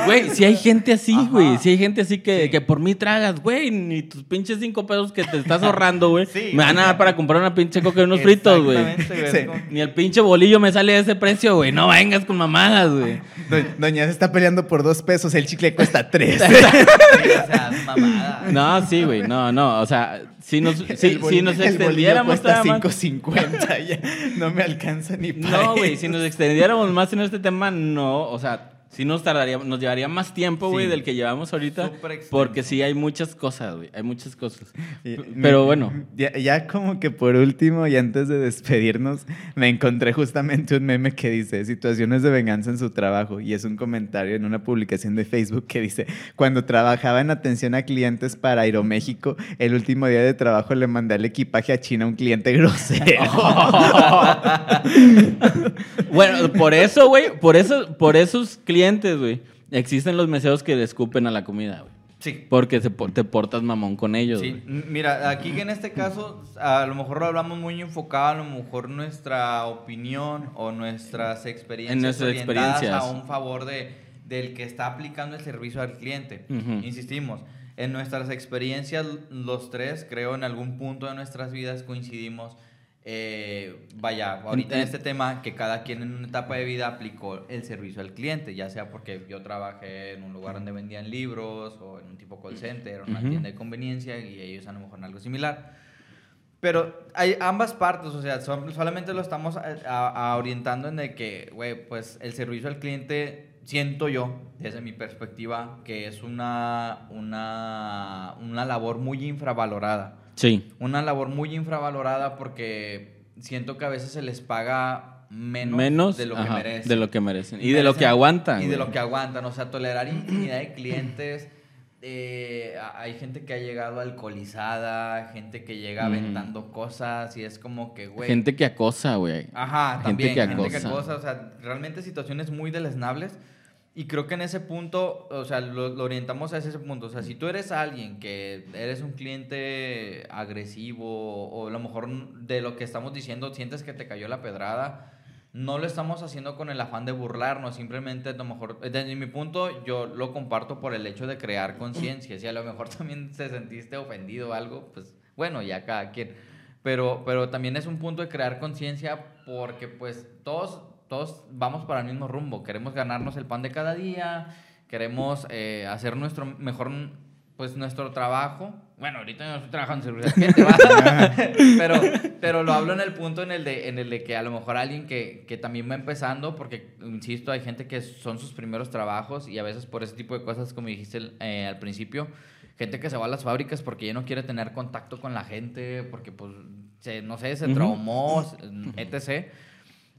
Güey, si hay gente así, Ajá. güey. Si hay gente así que, que por mí tragas, güey. Ni tus pinches cinco pesos que te estás [LAUGHS] ahorrando, güey. Sí. me van a dar para comprar una pinche coca y unos fritos, güey. Exactamente, güey, es Sí. Ni el pinche bolillo me sale a ese precio, güey. No vengas con mamadas, güey. Do- Doña se está peleando por dos pesos, el chicle cuesta tres. [LAUGHS] Sí, o sea, [LAUGHS] mamada. No, sí, güey. No, no. O sea, si nos, si, El si nos extendiéramos cuesta todavía más- 5.50 ya. No me alcanza ni para No, güey, si nos extendiéramos más en este tema, no, o sea, sí nos tardaría, nos llevaría más tiempo, güey, Sí. del que llevamos ahorita. Porque sí hay muchas cosas, güey. Hay muchas cosas. [LAUGHS] Y- Pero bueno. Ya, ya como que por último y antes de despedirnos, me encontré justamente un meme que dice situaciones de venganza en su trabajo y es un comentario en una publicación de Facebook que dice, cuando trabajaba en atención a clientes para Aeroméxico, el último día de trabajo le mandé el equipaje a China a un cliente [LAUGHS] grosero. [LAUGHS] Bueno, por eso, güey, por eso, por esos clientes, güey, existen los meseros que le escupen a la comida, güey. Sí. Porque se te portas mamón con ellos, Sí, mira, aquí que en este caso a lo mejor lo hablamos muy enfocado, a lo mejor nuestra opinión o nuestras experiencias En nuestras orientadas experiencias. a un favor de, del que está aplicando el servicio al cliente. Insistimos, en nuestras experiencias los tres, creo en algún punto de nuestras vidas coincidimos. Eh, vaya, ahorita en este tema que cada quien en una etapa de vida aplicó el servicio al cliente, ya sea porque yo trabajé en un lugar donde vendían libros o en un tipo call center o una Ujú. tienda de conveniencia y ellos a lo mejor en algo similar. Pero hay ambas partes, o sea, son- solamente lo estamos a- a- a orientando en de que, güey, pues el servicio al cliente, siento yo, desde mi perspectiva, que es una, una, una labor muy infravalorada. Sí. Una labor muy infravalorada porque siento que a veces se les paga menos, Menos de lo ajá, que merecen. de lo que merecen. Y de lo que aguantan. Y de lo que aguantan. O sea, tolerar infinidad de clientes. eh, hay gente que ha llegado alcoholizada, gente que llega Mm. aventando cosas y es como que, güey. Gente que acosa, güey. Ajá, gente también. que gente que acosa. O sea, realmente situaciones muy deleznables. Y creo que en ese punto, o sea, lo, lo orientamos a ese punto. O sea, si tú eres alguien que eres un cliente agresivo o a lo mejor de lo que estamos diciendo sientes que te cayó la pedrada, no lo estamos haciendo con el afán de burlarnos, simplemente a lo mejor, desde mi punto, yo lo comparto por el hecho de crear conciencia. Si a lo mejor también te sentiste ofendido o algo, pues bueno, ya cada quien. Pero, pero también es un punto de crear conciencia porque pues todos, todos vamos para el mismo rumbo. Queremos ganarnos el pan de cada día, queremos eh, hacer nuestro mejor, pues nuestro trabajo. Bueno, ahorita no estoy trabajando en seguridad [LAUGHS] pero, pero lo hablo en el punto en el de, en el de que a lo mejor alguien que, que también va empezando, porque, insisto, hay gente que son sus primeros trabajos y a veces por ese tipo de cosas, como dijiste eh, al principio, gente que se va a las fábricas porque ya no quiere tener contacto con la gente, porque pues, se, no sé, se Ujú. traumó, etc.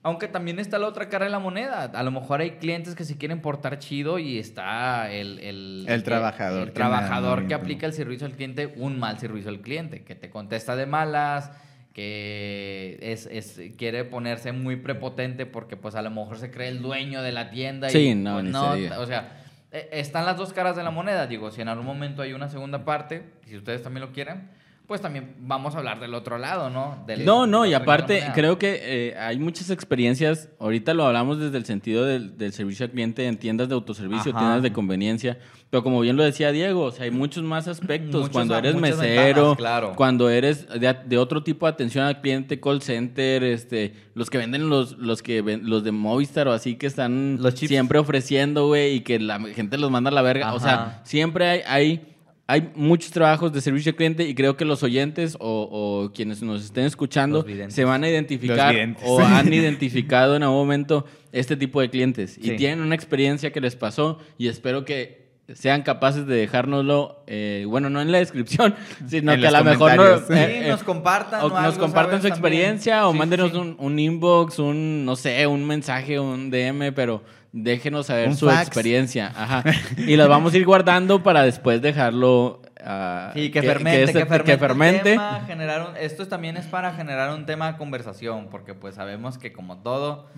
Aunque también está la otra cara de la moneda. A lo mejor hay clientes que se quieren portar chido y está el... El, El trabajador El trabajador que aplica el servicio al cliente, un mal servicio al cliente, que te contesta de malas, que es, es- quiere ponerse muy prepotente porque pues a lo mejor se cree el dueño de la tienda. Sí, y, no, pues, no, o sea, eh, están las dos caras de la moneda. Digo, si en algún momento hay una segunda parte, si ustedes también lo quieren, pues también vamos a hablar del otro lado, ¿no? Del- No, no, y aparte creo que eh, hay muchas experiencias, ahorita lo hablamos desde el sentido del, del servicio al cliente en tiendas de autoservicio, Ajá. tiendas de conveniencia, pero como bien lo decía Diego, o sea, hay muchos más aspectos, Muchos- cuando eres mesero, ventanas, claro. cuando eres de, de otro tipo de atención al cliente, call center, este, los que venden los, los que ven- los de Movistar o así que están Los siempre ofreciendo, güey, y que la gente los manda a la verga, o sea, siempre hay, hay, hay muchos trabajos de servicio al cliente y creo que los oyentes o, o quienes nos estén escuchando se van a identificar o han [LAUGHS] identificado en algún momento este tipo de clientes y Sí. tienen una experiencia que les pasó y espero que sean capaces de dejárnoslo, eh, bueno, no en la descripción, [LAUGHS] sino En que a lo mejor no, comentarios. Sí, eh, eh, nos compartan. o nos algo, compartan su experiencia o Sí, mándenos sí. Un, un inbox, un, no sé, un mensaje, un DM, pero déjenos saber Un su fax. experiencia. Ajá. Y las vamos a ir guardando para después dejarlo. ah, Sí, que, fermente, que, este- fermente. que fermente. tema, generar un- esto también es para generar un tema de conversación, porque pues sabemos que como todo,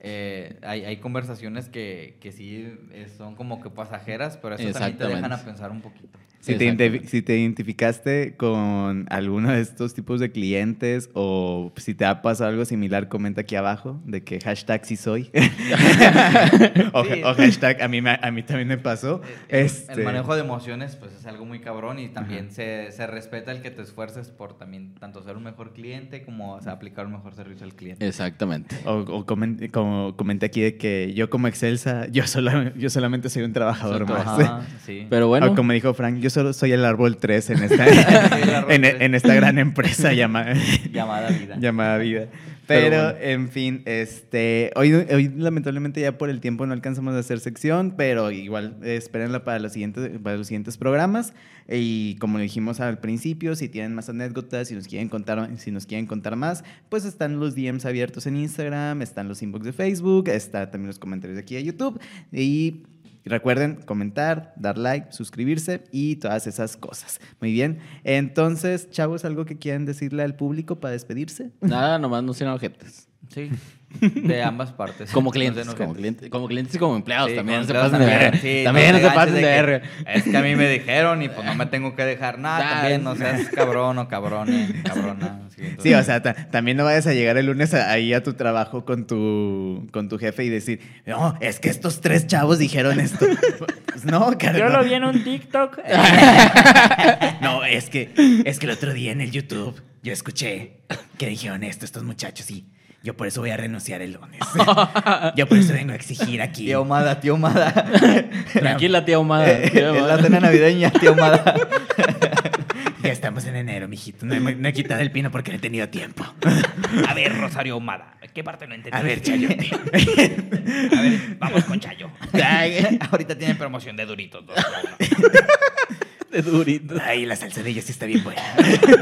eh, hay, hay conversaciones que, que sí eh, son como que pasajeras, pero eso también te dejan a pensar un poquito. Si te, si te identificaste con alguno de estos tipos de clientes o si te ha pasado algo similar, comenta aquí abajo de que hashtag sí soy. [LAUGHS] o, Sí. o hashtag a mí, me- a mí también me pasó. El, Este, el manejo de emociones pues es algo muy cabrón y también se, se respeta el que te esfuerces por también tanto ser un mejor cliente como o sea, aplicar un mejor servicio al cliente. Exactamente. O, o comen- como comenté aquí de que yo como Excelsa, yo, sola- yo solamente soy un trabajador Soy más. Ajá, [LAUGHS] sí. Pero bueno, O como dijo Frank, yo solo soy el árbol 3 en esta, [LAUGHS] [LAUGHS] en, en gran empresa llamada, [LAUGHS] Llamada vida. llamada vida. Pero Pero, bueno. en fin, este, hoy, hoy lamentablemente ya por el tiempo no alcanzamos a hacer sección, pero igual espérenla para los siguientes, para los siguientes programas. Y como dijimos al principio, si tienen más anécdotas, si nos quieren contar, si nos quieren contar más, pues están los DMs abiertos en Instagram, están los inbox de Facebook, está también los comentarios de aquí de YouTube. Y recuerden comentar, dar like, suscribirse y todas esas cosas. Muy bien. Entonces, chavos, ¿algo que quieran decirle al público para despedirse? Nada, nomás no sean ojetes. Sí. [LAUGHS] De ambas partes. Como clientes, como clientes, como clientes y como empleados Sí, también. No se pasen de verga. sí, también no se pasen de que, verga. Es que a mí me dijeron y pues no me tengo que dejar nada. También no seas cabrón o cabrón, cabrona. Sí, o sea, ta- también no vayas a llegar el lunes a- ahí a tu trabajo con tu, con tu jefe y decir, no, es que estos tres chavos dijeron esto. [LAUGHS] Pues no, cara, Yo lo vi en un TikTok. [LAUGHS] No, es que, es que el otro día en el YouTube yo escuché que dijeron esto estos muchachos y yo por eso voy a renunciar el lunes. [LAUGHS] Yo por eso vengo a exigir aquí. Tía Humada, tía Humada. Tranquila, tía Humada. es tía la Humada. cena navideña, tía Humada. [LAUGHS] Ya estamos en enero, mijito. No he, no he quitado el pino porque no he tenido tiempo. A ver, Rosario Humada, ¿qué parte no entendí? A ver, Chayote. [LAUGHS] A ver, vamos con Chayo. Ahorita tienen promoción de Duritos. dos. De durito. Ay, la salsa de ellos sí está bien buena.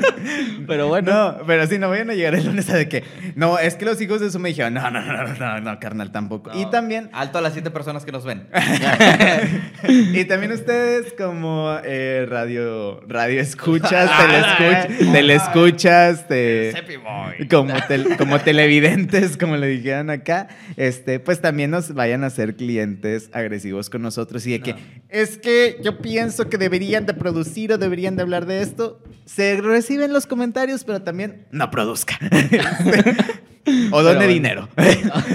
[LAUGHS] Pero bueno. No, pero sí, no vayan a llegar el lunes a de que, no, es que los hijos de eso me dijeron, no, no, no, no, no, no, carnal, tampoco. Y también, Alto a las siete personas que nos ven. [LAUGHS] y también ustedes como eh, radio, radio escuchas, [LAUGHS] telescuch- telescuchas, te- como, tel- como televidentes, como le dijeron acá, este, pues también nos vayan a ser clientes agresivos con nosotros y de que es que yo pienso que deberían de producir o deberían de hablar de esto. Se reciben los comentarios, pero también no produzca. [LAUGHS] o done bueno. dinero. [LAUGHS]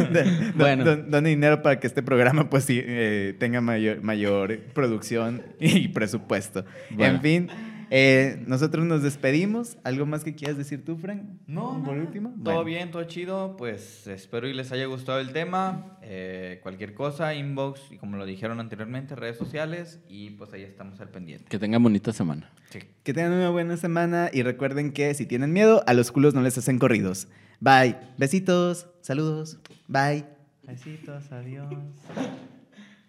Bueno. bueno. Done dinero para que este programa pues sí eh, tenga mayor, mayor producción y presupuesto. Bueno. En fin, eh, nosotros nos despedimos. ¿Algo más que quieras decir tú, Frank? No, por último. Todo Bueno. bien, todo chido. Pues espero y les haya gustado el tema. Eh, cualquier cosa, inbox y como lo dijeron anteriormente, redes sociales. Y pues ahí estamos al pendiente. Que tengan bonita semana. Sí. Que tengan una buena semana y recuerden que si tienen miedo, a los culos no les hacen corridos. Bye. Besitos. Saludos. Bye. Besitos, adiós.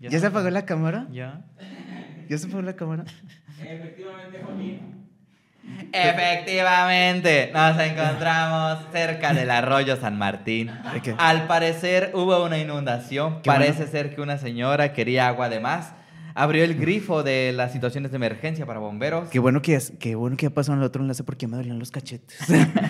¿Ya, se apagó la cámara? ¿Ya? ¿Ya se apagó la cámara? Efectivamente, nos encontramos cerca del arroyo San Martín. Al parecer hubo una inundación. Parece bueno. ser que una señora quería agua de más. Abrió el grifo de las situaciones de emergencia para bomberos. Qué bueno que, qué bueno que ya pasó al otro enlace porque me dolían los cachetes. [LAUGHS]